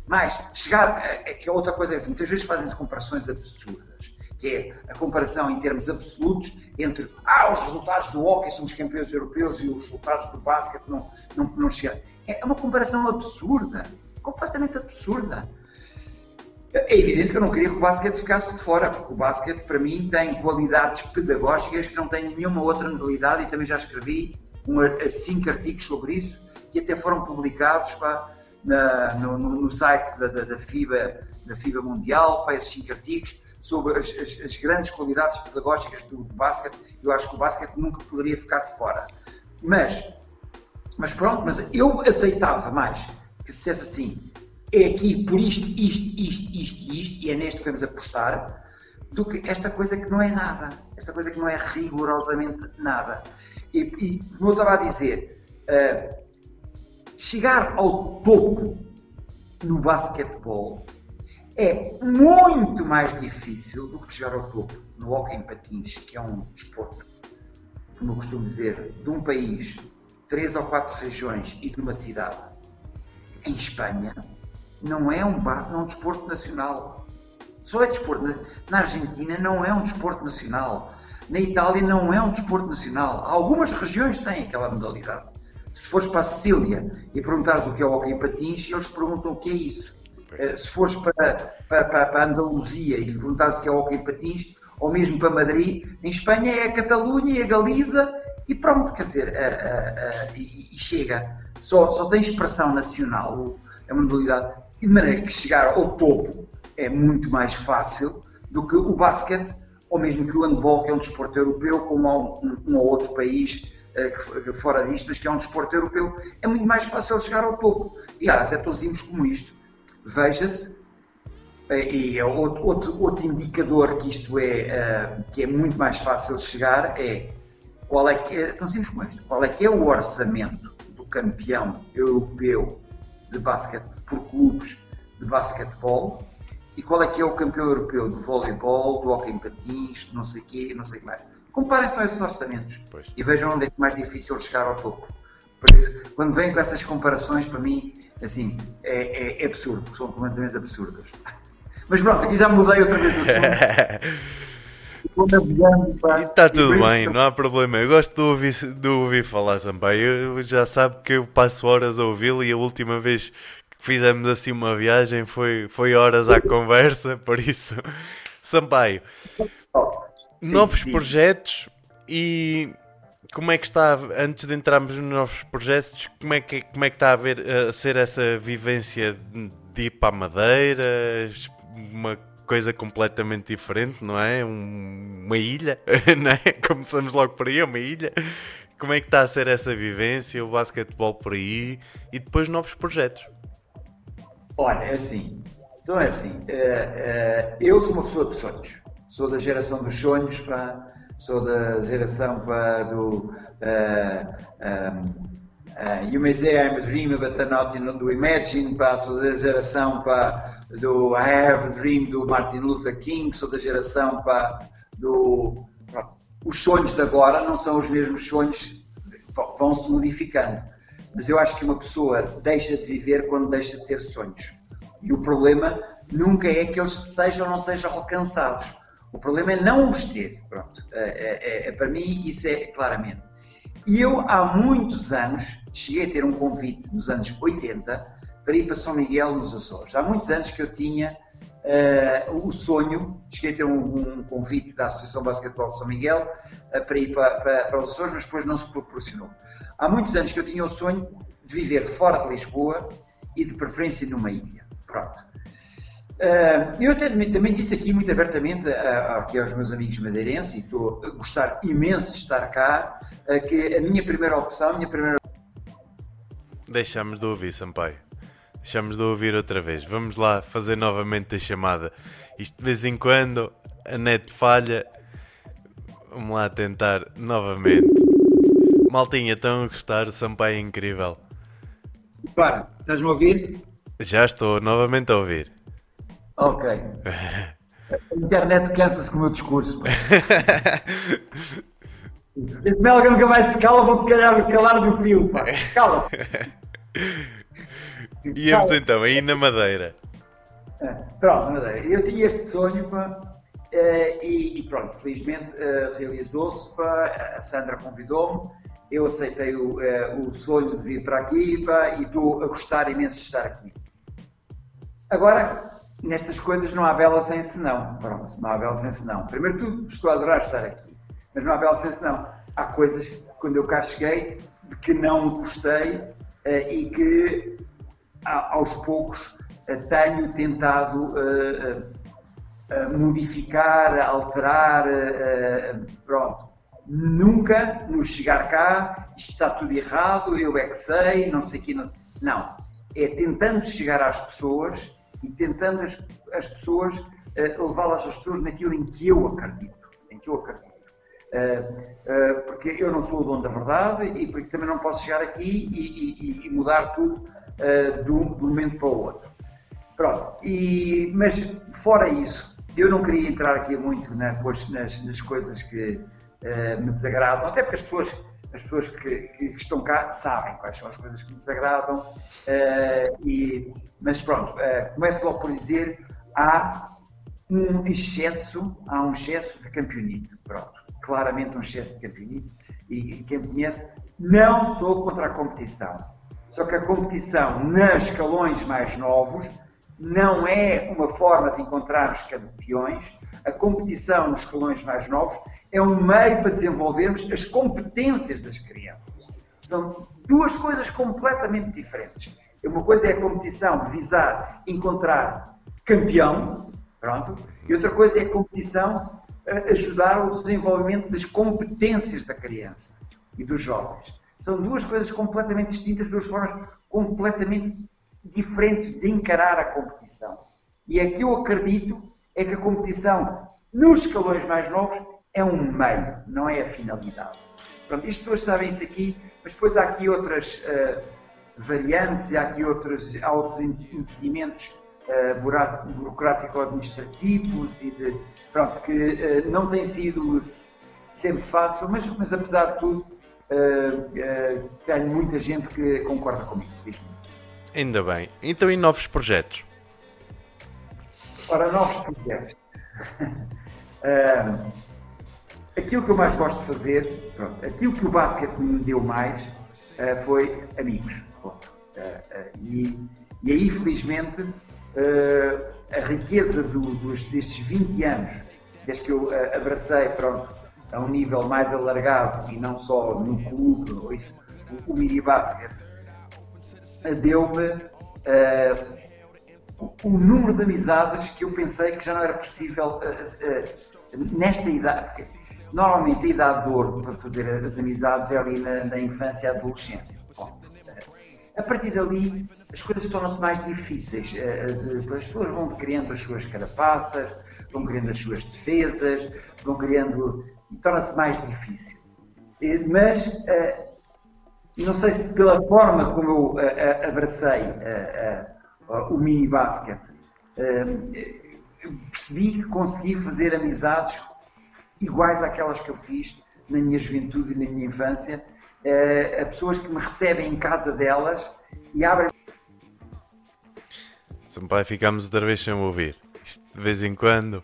mais, chegar, é que é outra coisa, muitas vezes fazem-se comparações absurdas que é a comparação em termos absolutos entre ah, os resultados do hockey somos campeões europeus e os resultados do basquete não, não, não chegam. É uma comparação absurda, completamente absurda. É evidente que eu não queria que o basquete ficasse de fora, porque o basquete, para mim, tem qualidades pedagógicas que não tem nenhuma outra modalidade e também já escrevi um, cinco artigos sobre isso, que até foram publicados pá, na, no, no, site da, da, da, FIBA, da FIBA Mundial, para esses cinco artigos, sobre as, as, as grandes qualidades pedagógicas do, do basquete. Eu acho que o basquete nunca poderia ficar de fora. Mas, mas pronto, mas eu aceitava mais que se dissesse assim, é aqui por isto, isto, isto, isto e isto, e é neste que vamos apostar, do que esta coisa que não é nada, esta coisa que não é rigorosamente nada. E, e como eu estava a dizer, uh, chegar ao topo no basquetebol é muito mais difícil do que chegar ao topo no hockey em patins, que é um desporto, como eu costumo dizer, de um país, três ou quatro regiões e de uma cidade. Em Espanha, não é um bar, não é um desporto nacional. Só é desporto. Na Argentina não é um desporto nacional. Na Itália não é um desporto nacional. Algumas regiões têm aquela modalidade. Se fores para a Sicília e perguntares o que é o hockey patins, eles perguntam o que é isso. Eh, se fores para, para, para, a Andaluzia e perguntares o que é o hockey patins, ou mesmo para Madrid, em Espanha é a Catalunha e a Galiza e pronto, quer dizer, uh, uh, uh, e, e, chega. Só, só tem expressão nacional, uma modalidade de maneira que chegar ao topo é muito mais fácil do que o basquete ou mesmo que o handball, que é um desporto europeu, como há um, ou outro país uh, fora disto, mas que é um desporto europeu, é muito mais fácil chegar ao topo. E aliás, é simples como isto. Veja-se, uh, e é outro, outro, outro, indicador que isto é, uh, que é muito mais fácil chegar, é qual é que é, tão simples como isto, qual é que é o orçamento do campeão europeu de basquete por clubes de basquetebol e qual é que é o campeão europeu de voleibol, do hockey em patins, não sei o quê, não sei o que mais. Comparem só esses orçamentos pois. e vejam onde é, é mais difícil chegar ao topo. Por isso, quando vêm com essas comparações, para mim, assim, é, é, é absurdo, são completamente absurdas. [LAUGHS] Mas pronto, aqui já mudei outra vez de assunto. [LAUGHS] Está tudo bem, não há problema. Eu gosto de ouvir, de ouvir falar Sampaio. Eu já sabe que eu passo horas a ouvi-lo e a última vez fizemos assim uma viagem foi, foi horas à conversa, [LAUGHS] por isso. Sampaio, Sim, novos sim. projetos e como é que está, antes de entrarmos nos novos projetos, como é que, como é que está a, ver, a ser essa vivência de ir para a Madeira, uma coisa completamente diferente, não é? Um, uma ilha, [LAUGHS] não é? Começamos logo por aí, é uma ilha. Como é que está a ser essa vivência, o basquetebol por aí e depois novos projetos? Olha, é assim. Então é assim. É, é, eu sou uma pessoa de sonhos. Sou da geração dos sonhos, pá. Sou da geração pá, do. Uh, Uh, you may say I'm a dreamer, but I'm not do Imagine, pá, sou da geração pá, do I Have a Dream do Martin Luther King, sou da geração pá, do. Os sonhos de agora não são os mesmos sonhos, vão se modificando. Mas eu acho que uma pessoa deixa de viver quando deixa de ter sonhos. E o problema nunca é que eles sejam ou não sejam alcançados. O problema é não os ter. Pronto. É, é, é, para mim, isso é claramente. E eu, há muitos anos, cheguei a ter um convite nos anos 80 para ir para São Miguel nos Açores. Há muitos anos que eu tinha uh, o sonho, cheguei a ter um, um, convite da Associação Basquetebol de São Miguel uh, para ir para, para, para, os Açores, mas depois não se proporcionou. Há muitos anos que eu tinha o sonho de viver fora de Lisboa e de preferência numa ilha. Pronto. Uh, eu também, também disse aqui muito abertamente aqui aos meus amigos madeirenses, e estou a gostar imenso de estar cá, uh, que a minha primeira opção, a minha primeira. Deixamos de ouvir, Sampaio. Deixamos de ouvir outra vez. Vamos lá fazer novamente a chamada. Isto de vez em quando a net falha. Vamos lá tentar novamente. Maltinha, estão a gostar? O Sampaio é incrível. Para, estás-me a ouvir? Já estou novamente a ouvir. Ok. [LAUGHS] A internet cansa-se com o meu discurso. [LAUGHS] Esse Melga nunca mais se cala, vou calar, calar do frio. Pá. Cala. [LAUGHS] Íamos então aí na Madeira. É, pronto, Madeira. Eu tinha este sonho pá, eh, e, e, pronto, felizmente eh, realizou-se. A Sandra convidou-me, eu aceitei o, eh, o sonho de vir para aqui pá, e estou a gostar imenso de estar aqui. Agora, nestas coisas não há bela sem senão. Pronto, não há bela sem senão. Primeiro tudo, estou a adorar estar aqui, mas não há bela sem senão. Há coisas, quando eu cá cheguei, de que não gostei uh, e que aos poucos uh, tenho tentado modificar, alterar, pronto. Nunca nos chegar cá, isto está tudo errado, eu é que sei, não sei o que. Não. não. É tentando chegar às pessoas e tentando as, as pessoas uh, levá-las as pessoas naquilo em que eu acredito. Em que eu acredito. Uh, uh, porque eu não sou o dono da verdade e porque também não posso chegar aqui e, e, e mudar tudo de, um, de, um, momento para o outro. Pronto, e, mas fora isso, eu não queria entrar aqui muito na, nas, nas, coisas que me desagradam, até porque as pessoas as pessoas que, que, estão cá sabem quais são as coisas que me desagradam, uh, e, mas pronto, uh, começo logo por dizer, há um excesso, há um excesso de campeonito, pronto, claramente um excesso de campeonito, e, e quem me conhece, não sou contra a competição, só que a competição nas escalões mais novos não é uma forma de encontrar os campeões, a competição nos escalões mais novos é um meio para desenvolvermos as competências das crianças. São duas coisas completamente diferentes. Uma coisa é a competição visar encontrar campeão, pronto, e outra coisa é a competição ajudar ao desenvolvimento das competências da criança e dos jovens. São duas coisas completamente distintas, duas formas completamente diferentes de encarar a competição. E é que eu acredito é que a competição nos escalões mais novos é um meio, não é a finalidade. Pronto, as pessoas sabem isso aqui, mas depois há aqui outras uh, variantes e há aqui outros, há outros impedimentos uh, burocrático-administrativos e de, pronto, que uh, não tem sido sempre fácil, mas, mas apesar de tudo, tenho muita gente que concorda comigo. Ainda bem. Então, e novos projetos? Ora, novos projetos. [LAUGHS] aquilo que eu mais gosto de fazer, pronto, aquilo que o basquete me deu mais uh, foi amigos. Uh, e, e, aí, felizmente, a riqueza do, dos, destes 20 anos, desde que eu abracei pronto, a um nível mais alargado e não só no clube, ou isso, o, o mini basquete, deu-me o número de amizades que eu pensei que já não era possível nesta idade. Normalmente a idade de ouro para fazer as amizades é ali na, na infância e adolescência. Bom, a partir dali as coisas tornam-se mais difíceis. As pessoas vão criando as suas carapaças, vão criando as suas defesas, vão criando. e torna-se mais difícil. Mas não sei se pela forma como eu abracei o mini basket, percebi que consegui fazer amizades iguais àquelas que eu fiz na minha juventude e na minha infância, uh, a pessoas que me recebem em casa delas e abrem. Sampaio, ficamos outra vez sem ouvir. Isto de vez em quando.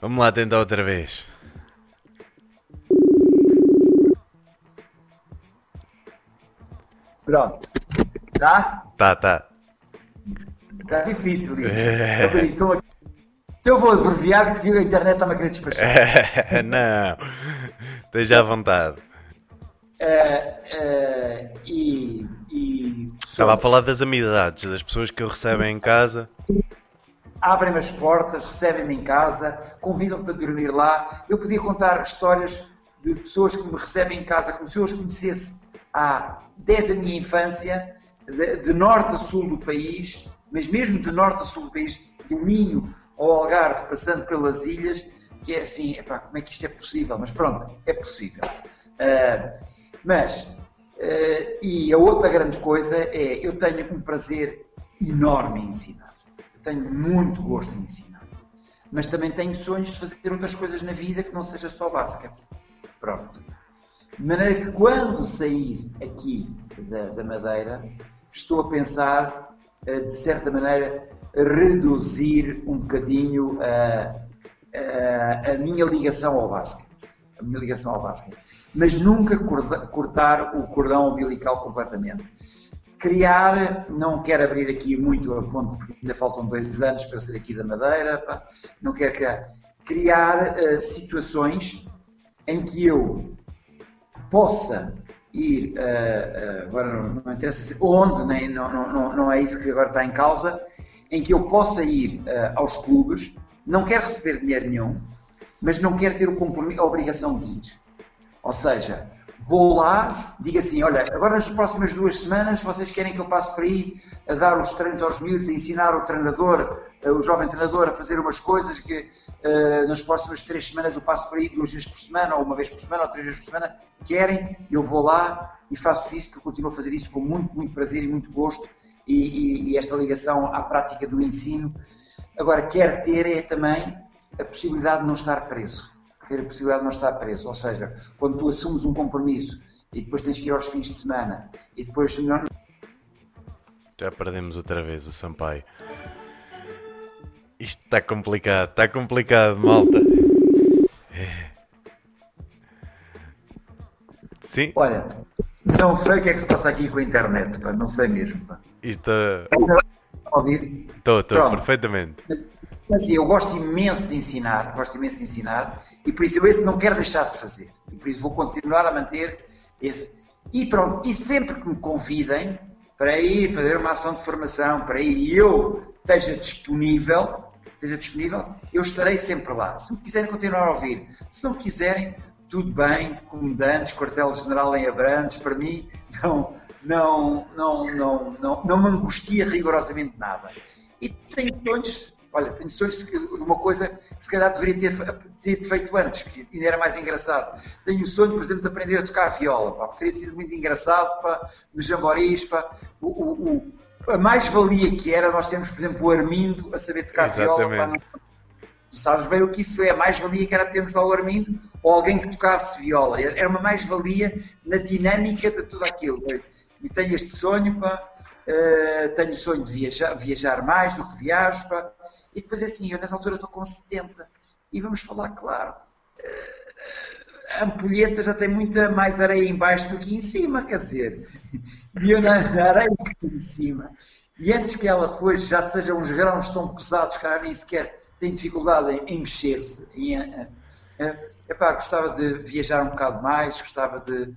Vamos lá tentar outra vez. Pronto. Tá? Tá, tá. Tá difícil isso. É. Estou aqui então eu vou abreviar que a internet está-me a querer despachar. [LAUGHS] não, esteja à vontade. Uh, uh, e, e Estava a falar das amizades, das pessoas que eu recebem em casa. Abrem-me as portas, recebem-me em casa, convidam-me para dormir lá. Eu podia contar histórias de pessoas que me recebem em casa como se eu as conhecesse há, desde a minha infância, de, de norte a sul do país, mas mesmo de norte a sul do país, do Minho ao Algarve, passando pelas ilhas, que é assim, epá, como é que isto é possível? Mas pronto, é possível. Uh, mas, uh, e a outra grande coisa é, eu tenho um prazer enorme em ensinar. Eu tenho muito gosto em ensinar. Mas também tenho sonhos de fazer outras coisas na vida que não seja só basquete. Pronto. De maneira que quando sair aqui da, da Madeira, estou a pensar, uh, de certa maneira, reduzir um bocadinho a, a, a, minha ligação ao basquete. A minha ligação ao basquete. Mas nunca cortar o cordão umbilical completamente. criar, não quero abrir aqui muito a ponto, porque ainda faltam dois anos para eu sair aqui da Madeira, pá, não quero criar, criar uh, situações em que eu possa ir, uh, uh, agora não, não, interessa onde, nem, não, não, não é isso que agora está em causa, em que eu possa ir aos clubes, não quero receber dinheiro nenhum, mas não quero ter o compromisso, a obrigação de ir. Ou seja, vou lá, digo assim, olha, agora nas próximas duas semanas vocês querem que eu passe por aí a dar os treinos aos miúdos, a ensinar o treinador, eh, o jovem treinador a fazer umas coisas que uh, nas próximas três semanas eu passo por aí duas vezes por semana, ou uma vez por semana, ou três vezes por semana, querem, eu vou lá e faço isso, que eu continuo a fazer isso com muito, muito prazer e muito gosto, e, e, e esta ligação à prática do ensino. Agora, quer ter é também a possibilidade de não estar preso ter a possibilidade de não estar preso. Ou seja, quando tu assumes um compromisso e depois tens que ir aos fins de semana e depois não... Já perdemos outra vez o Sampaio. Isto está complicado, está complicado, malta. É. Sim? Olha, não sei o que é que se passa aqui com a internet, pá, não sei mesmo. Pá. Isto. Ouvir? Estou, estou, perfeitamente. Mas, assim, eu gosto imenso de ensinar, gosto imenso de ensinar e por isso eu esse não quero deixar de fazer. E por isso vou continuar a manter esse. E pronto, e sempre que me convidem para ir fazer uma ação de formação, para ir e eu esteja disponível, esteja disponível, eu estarei sempre lá. Se me quiserem continuar a ouvir, se não quiserem, tudo bem, comandantes, quartel-general em Abrantes, para mim não, não, não, não, não, não me angustia rigorosamente nada. E tenho sonhos Olha, tenho sonhos de uma coisa se calhar deveria ter, ter feito antes, que ainda era mais engraçado. Tenho o sonho, por exemplo, de aprender a tocar a viola, pá, teria sido muito engraçado, pá, nos jamboris, pá. O, o, o, a mais-valia que era nós termos, por exemplo, o Armindo a saber tocar Exatamente. viola, pá, Tu sabes bem o que isso é, a mais-valia que era termos lá o Armindo ou alguém que tocasse viola. Era uma mais-valia na dinâmica de tudo aquilo. E tenho este sonho, pá, Tenho o sonho de viajar, viajar mais do que viajo, pá. e depois é assim, eu nessa altura estou com 70, e vamos falar claro, uh, a ampulheta já tem muita mais areia em baixo do que em cima, quer dizer, [LAUGHS] e eu na, areia em cima, e antes que ela depois já seja uns grãos tão pesados que ela nem sequer tem dificuldade em, em mexer-se, em, uh, epá, gostava de viajar um bocado mais, gostava de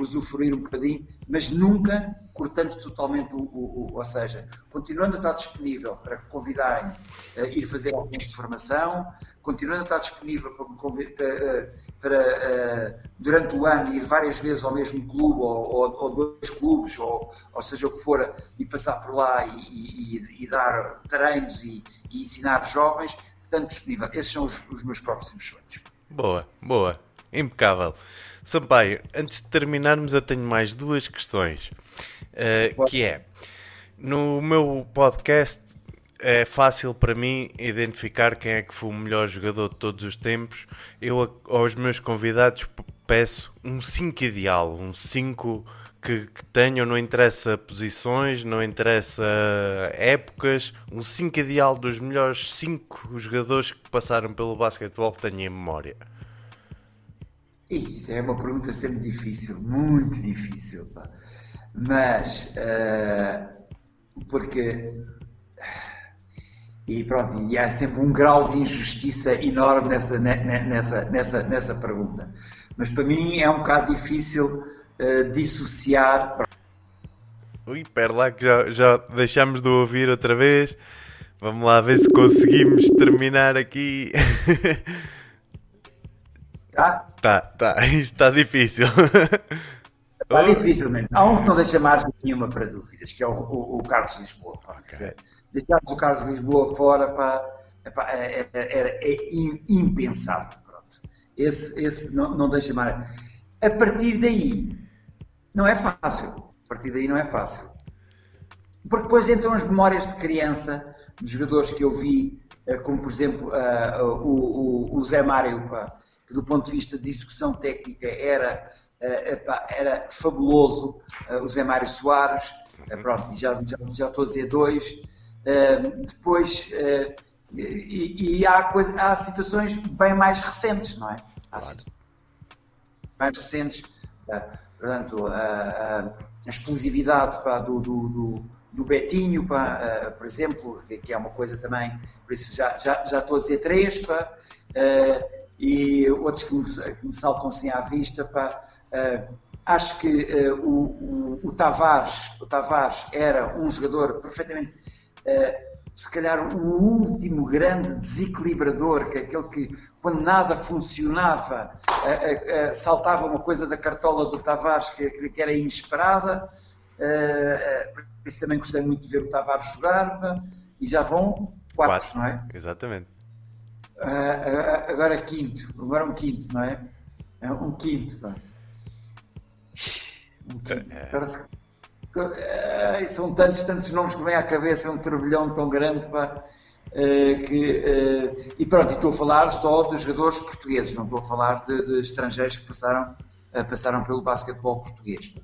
usufruir um bocadinho, mas nunca cortando totalmente o, o, o, ou seja, continuando a estar disponível para convidarem a ir fazer alguns de formação, continuando a estar disponível para, para, para eh, durante o ano ir várias vezes ao mesmo clube ou, ou, ou dois clubes, ou, ou, seja o que for, e passar por lá e, e, e dar treinos e, e, ensinar jovens, portanto disponível. Esses são os, os meus próximos sonhos. Boa, boa, impecável. Sampaio, antes de terminarmos, eu tenho mais duas questões. Uh, que é, no meu podcast é fácil para mim identificar quem é que foi o melhor jogador de todos os tempos. Eu aos meus convidados peço um 5 ideal, um 5 que, que tenham, não interessa posições, não interessa épocas, um 5 ideal dos melhores 5 jogadores que passaram pelo basquetebol que tenho em memória. Isso é uma pergunta sempre difícil, muito difícil. Pá. Mas, uh, porque. E pronto, e há sempre um grau de injustiça enorme nessa, nessa, nessa, nessa pergunta. Mas para mim é um bocado difícil uh, dissociar. Ui, pera lá que já, já deixamos de ouvir outra vez. Vamos lá ver se conseguimos terminar aqui. [LAUGHS] Tá? Tá, tá. [LAUGHS] Está difícil. Está oh. difícil mesmo. Há um que não deixa margem nenhuma para dúvidas, que é o, o, o Carlos Lisboa. Okay. Deixarmos o Carlos Lisboa fora pá, é, é, é, é, impensável. Pronto. Esse, esse não, não deixa margem. A partir daí, não é fácil. A partir daí não é fácil. Porque depois entram as memórias de criança, de jogadores que eu vi, eh, como por exemplo uh, o, o, o Zé Mário, pá, que do ponto de vista de execução técnica era, epá, era fabuloso, uh, o Zé Mário Soares, uh, pronto, já, já, já estou a dizer dois. depois, e, e há, coisa, há situações bem mais recentes, não é? Há situações mais recentes, portanto, a explosividade pá, do, do, do, do Betinho, pá, por exemplo, que é uma coisa também, por isso já, já, já estou a dizer três, pá, e outros que me, que me, saltam assim à vista. Pá, uh, acho que o, o, o, Tavares, o Tavares era um jogador perfeitamente se calhar o último grande desequilibrador, que é aquele que, quando nada funcionava, saltava uma coisa da cartola do Tavares que, que era inesperada. por isso também gostei muito de ver o Tavares jogar. E já vão quatro, quatro. não é? Exatamente. Agora quinto, agora um quinto, não é? é um quinto, pá. Um quinto. É. Parece que são tantos, tantos nomes que vêm à cabeça, é um turbilhão tão grande, pá, eh, que, eh, e pronto, estou a falar só de jogadores portugueses, não estou a falar de, de estrangeiros que passaram, eh, passaram pelo basquetebol português.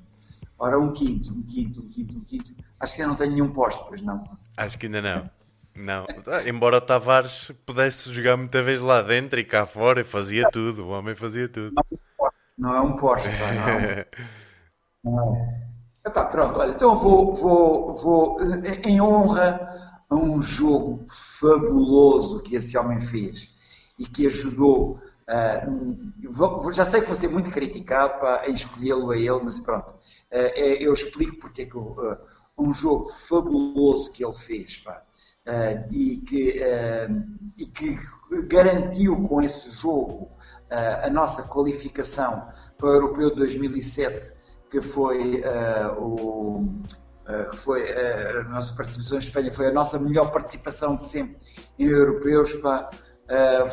Ora, um quinto, um quinto, um quinto, um quinto. Acho que ainda não tenho nenhum posto, pois não. Acho que ainda não. Não, embora o Tavares pudesse jogar muita vez lá dentro e cá fora e fazia tudo, o homem fazia tudo. Não é um posto, não é um [LAUGHS] Não é. Epá, pronto, olha, então vou, vou, vou em honra a um jogo fabuloso que esse homem fez e que ajudou. Uh, já sei que vou ser muito criticado para escolhê-lo a ele, mas pronto, uh, eu explico porque é que uh, um jogo fabuloso que ele fez pá, e, que, e que garantiu com esse jogo a nossa qualificação para o Europeu de 2007 que foi o uh, foi a nossa participação em Espanha foi a nossa melhor participação de sempre em europeus pá,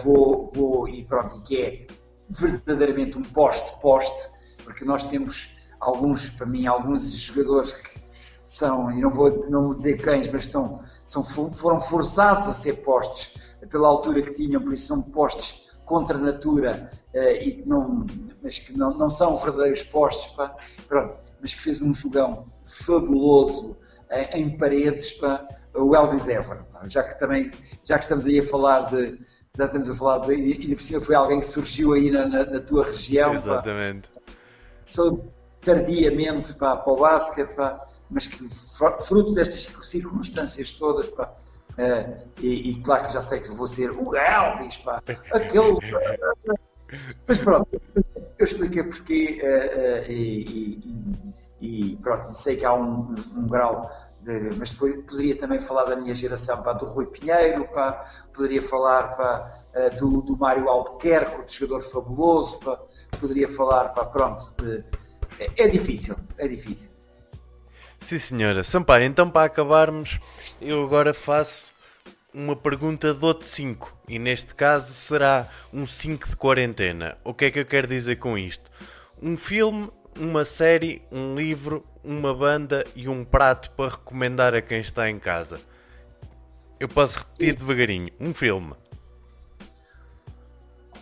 vou, vou e pronto que é verdadeiramente um poste poste porque nós temos alguns para mim alguns jogadores que são e não vou não vou dizer quem mas são são foram forçados a ser postes pela altura que tinham por isso são postes contra a natura e que não mas que não, não são verdadeiros postos, pá, pronto, mas que fez um jogão fabuloso em, em paredes, pá, o Elvis Ever, pá, já que também, já que estamos aí a falar de, já estamos a falar de, e por cima foi alguém que surgiu aí na, na, na tua região, Exatamente. Pá, sou tardiamente pá, para o basquete, pá, mas que fruto destas circunstâncias todas, pá, uh, e, e, claro que já sei que vou ser o Elvis, pá, aquele [LAUGHS] mas pronto, eu expliquei porquê uh, uh, e, e, e, pronto, sei que há um, um grau de, mas depois poderia também falar da minha geração, pá, do Rui Pinheiro, pá, poderia falar pá, do, do Mário Albuquerque, de jogador fabuloso, pá, poderia falar, pá, pronto, de, é, é difícil, é difícil. Sim senhora, Sampaio, então para acabarmos, eu agora faço uma pergunta dou-te 5 e neste caso será um 5 de quarentena. O que é que eu quero dizer com isto? Um filme, uma série, um livro, uma banda e um prato para recomendar a quem está em casa. Eu posso repetir devagarinho. Um filme.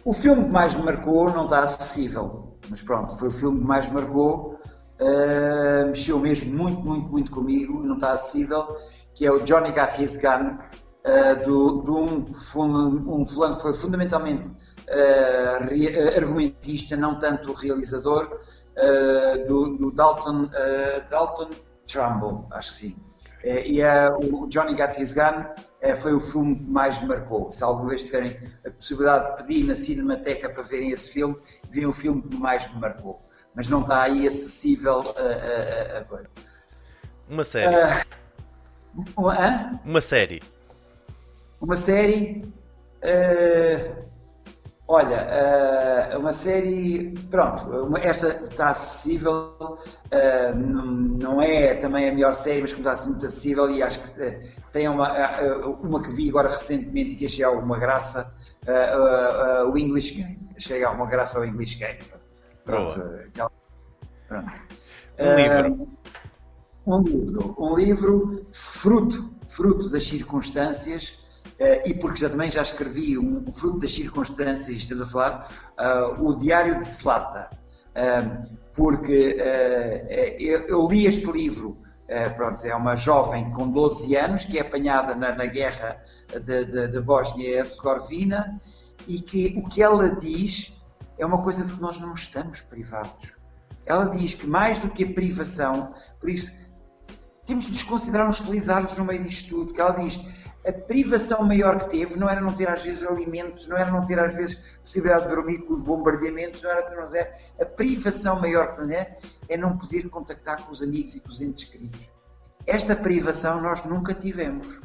O filme que mais me marcou não está acessível, mas pronto, foi o filme que mais me marcou. Uh, mexeu mesmo muito, muito, muito comigo, não está acessível, que é o Johnny Got Gun, uh, do, de um, um fulano que foi fundamentalmente uh, re, argumentista, não tanto realizador, do, do, Dalton, Dalton Trumbull, acho que sim. e o Johnny Got His Gun foi o filme que mais me marcou. Se alguma vez tiverem a possibilidade de pedir na Cinemateca para verem esse filme, vejam o filme que mais me marcou. Mas não está aí acessível a, a, a... Uma série. Uh, uma série. Uma série. Uh, olha, uh, uma série. Pronto, uma, esta está acessível. Não, não, é também a melhor série, mas como está assim muito acessível e acho que tem uma, uma que vi agora recentemente e que achei alguma graça. o English Game. Achei alguma graça ao English Game. Pronto. pronto. Um livro. Um livro. Um livro fruto, fruto das circunstâncias Uh, e porque já também já escrevi um, fruto das circunstâncias, estamos a falar, uh, o Diário de Slata, uh, porque eu, eu, li este livro, pronto, é uma jovem com 12 anos que é apanhada na, na guerra da Bósnia e Herzegovina e que o que ela diz é uma coisa de que nós não estamos privados. ela diz que mais do que a privação, por isso temos de nos considerar uns felizardos no meio disto tudo, que ela diz a privação maior que teve não era não ter às vezes alimentos, não era não ter às vezes possibilidade de dormir com os bombardeamentos, não era não é. A privação maior que é, é não poder contactar com os amigos e com os entes queridos. Esta privação nós nunca tivemos.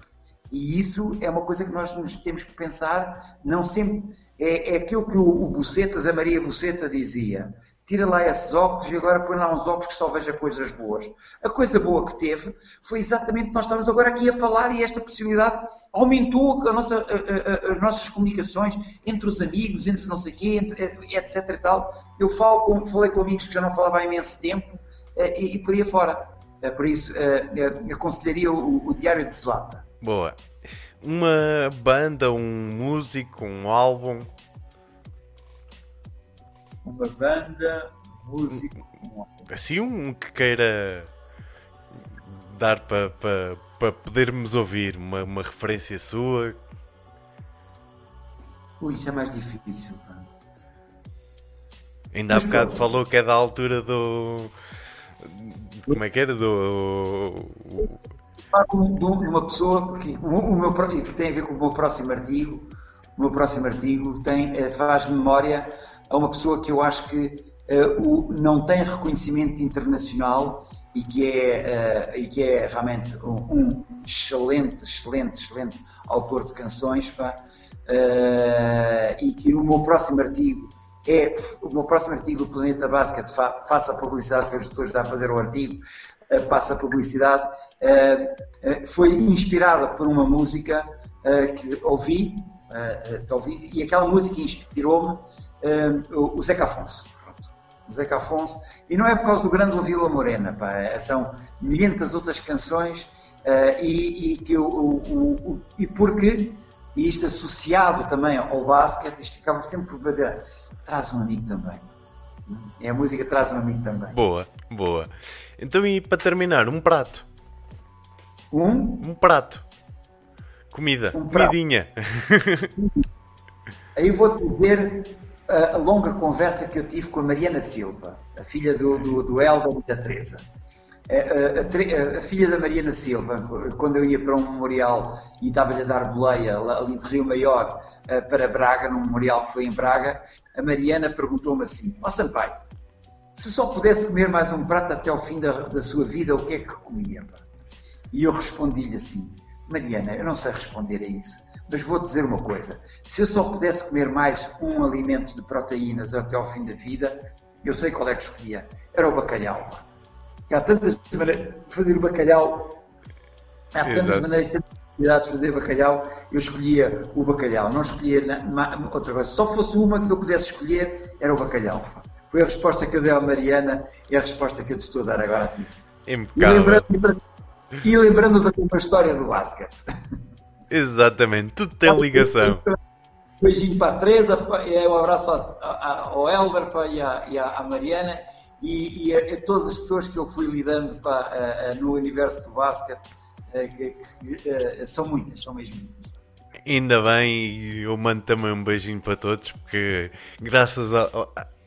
E isso é uma coisa que nós nos temos que pensar, não sempre. É, é aquilo que o, o Bucetas, a Maria Buceta dizia tira lá esses óculos e agora põe lá uns óculos que só veja coisas boas. A coisa boa que teve foi exatamente nós estamos agora aqui a falar e esta possibilidade aumentou a nossa, a, a, as nossas comunicações entre os amigos, entre não sei quê, entre, etc e tal. Eu falo com, falei com amigos que já não falava há imenso tempo eh, e, e por aí fora. Eh, por isso, eh, aconselharia o, o Diário de Zelata. Boa. Uma banda, um músico, um álbum uma banda, música. Assim, um que queira dar para pa, pa podermos ouvir uma, uma referência sua. Ui, isso é mais difícil. Tá? Ainda há bocado falou que é da altura do. Como é que era? Do. De uma pessoa que, o meu, que tem a ver com o meu próximo artigo. O meu próximo artigo tem, eh, faz memória a uma pessoa que eu acho que uh, o, não tem reconhecimento internacional e que é, uh, e que é realmente um, um, excelente, excelente, excelente autor de canções, pá, uh, e que no meu próximo artigo é o meu próximo artigo do Planeta fa, faça a publicidade que as pessoas dá a fazer o artigo, passa a publicidade, foi inspirada por uma música que ouvi, que ouvi, e aquela música inspirou-me o Zeca Afonso. Zeca Afonso. E não é por causa do grande Vila Morena, pá, são milhentas outras canções uh, e, e, que o, o, o, e porque, e isto associado também ao basquete, isto ficava sempre por bater, traz um amigo também. É a música traz um amigo também. Boa, boa. Então, e para terminar, um prato. Um? Um prato. Comida. Um prato. Comidinha. [LAUGHS] Aí vou-te dizer a longa conversa que eu tive com a Mariana Silva, a filha do, do, do e da Teresa. A, a, a, filha da Mariana Silva, quando eu ia para um memorial e estava-lhe a dar boleia ali de Rio Maior eh, para Braga, num memorial que foi em Braga, a Mariana perguntou-me assim: Ó oh, Sampaio, se só pudesse comer mais um prato até ao fim da, da sua vida, o que é que comia? E eu respondi-lhe assim: Mariana, eu não sei responder a isso mas vou dizer uma coisa: se eu só pudesse comer mais um alimento de proteínas até ao fim da vida, eu sei qual é que escolhia. Era o bacalhau. há tantas maneiras de fazer o bacalhau, há tantas Exato. maneiras de fazer bacalhau, eu escolhia o bacalhau, não escolhia outra coisa. Se só fosse uma que eu pudesse escolher, era o bacalhau. Foi a resposta que eu dei à Mariana e a resposta que eu te estou a dar agora a ti. Impecável. E lembrando, e lembrando da história do basquete. Exatamente, tudo tem ligação. Beijinho para a Teresa, um abraço ao Helder e à Mariana e, e a, a, todas as pessoas que eu fui lidando para, no universo do basquete, que, que, são muitas, são mesmo muitas. Ainda bem, eu mando também um beijinho para todos, porque graças a,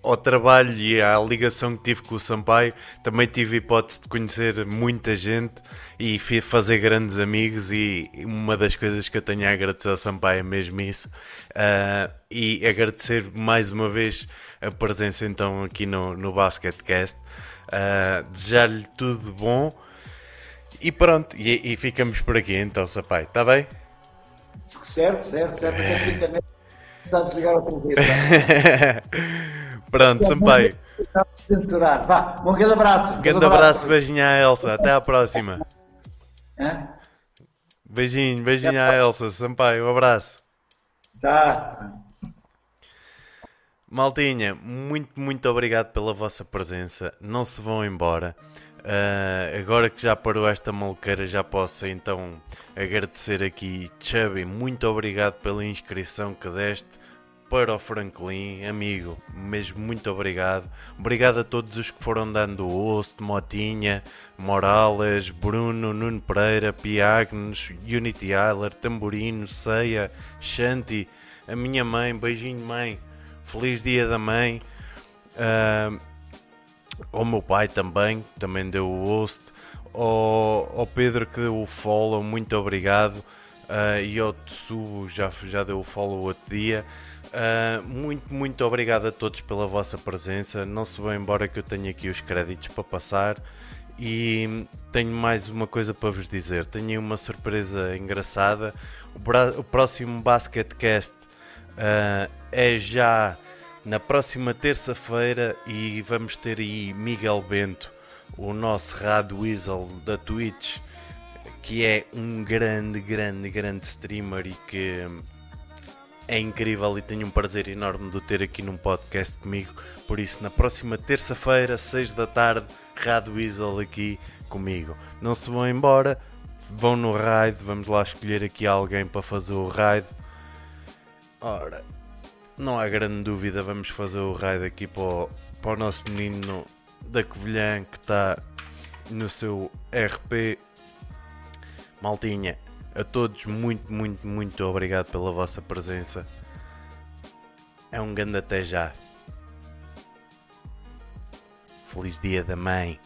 ao trabalho e à ligação que tive com o Sampaio, também tive hipótese de conhecer muita gente e fazer grandes amigos. E uma das coisas que eu tenho a agradecer ao Sampaio é mesmo isso. Uh, e agradecer mais uma vez a presença então aqui no, no Basketcast. Uh, Desejar-lhe tudo de bom. E pronto, e, e ficamos por aqui então, Sampaio, está bem? Certo, certo, certo. Também está a desligar outra [LAUGHS] vez. Pronto, Sampaio. Censurar. Vá, um grande abraço. Um grande abraço, beijinho à Elsa. Até à próxima. Beijinho, beijinho à Elsa. Sampaio, um abraço. Tá. Maltinha, muito, muito obrigado pela vossa presença. Não se vão embora. Uh, agora que já parou esta maluqueira, já posso então agradecer aqui, Chubby. Muito obrigado pela inscrição que deste para o Franklin, amigo, mesmo muito obrigado. Obrigado a todos os que foram dando osso, Motinha, Morales, Bruno, Nuno Pereira, Piagnes, Unity Isler, Tamborino, Ceia, Shanti, a minha mãe, beijinho mãe, feliz dia da mãe. Uh, ao meu pai também, também deu o host, ao, ao Pedro que deu o follow, muito obrigado. Uh, e ao Tsubo já, já deu o follow outro dia. Uh, muito, muito obrigado a todos pela vossa presença. Não se vão embora que eu tenho aqui os créditos para passar. E tenho mais uma coisa para vos dizer. Tenho uma surpresa engraçada. O, o próximo Basketcast uh, é já na próxima terça-feira e vamos ter aí Miguel Bento, o nosso Rad Weasel da Twitch, que é um grande, grande, grande streamer e que é incrível e tenho um prazer enorme de o ter aqui num podcast comigo. Por isso, na próxima terça-feira, 6 da tarde, Rad Weasel aqui comigo. Não se vão embora, vão no raid. Vamos lá escolher aqui alguém para fazer o raid. Ora, não há grande dúvida, vamos fazer o raid aqui para o, para o nosso menino da Covilhã que está no seu RP. Maltinha, a todos, muito, muito, muito obrigado pela vossa presença. É um grande até já. Feliz dia da mãe.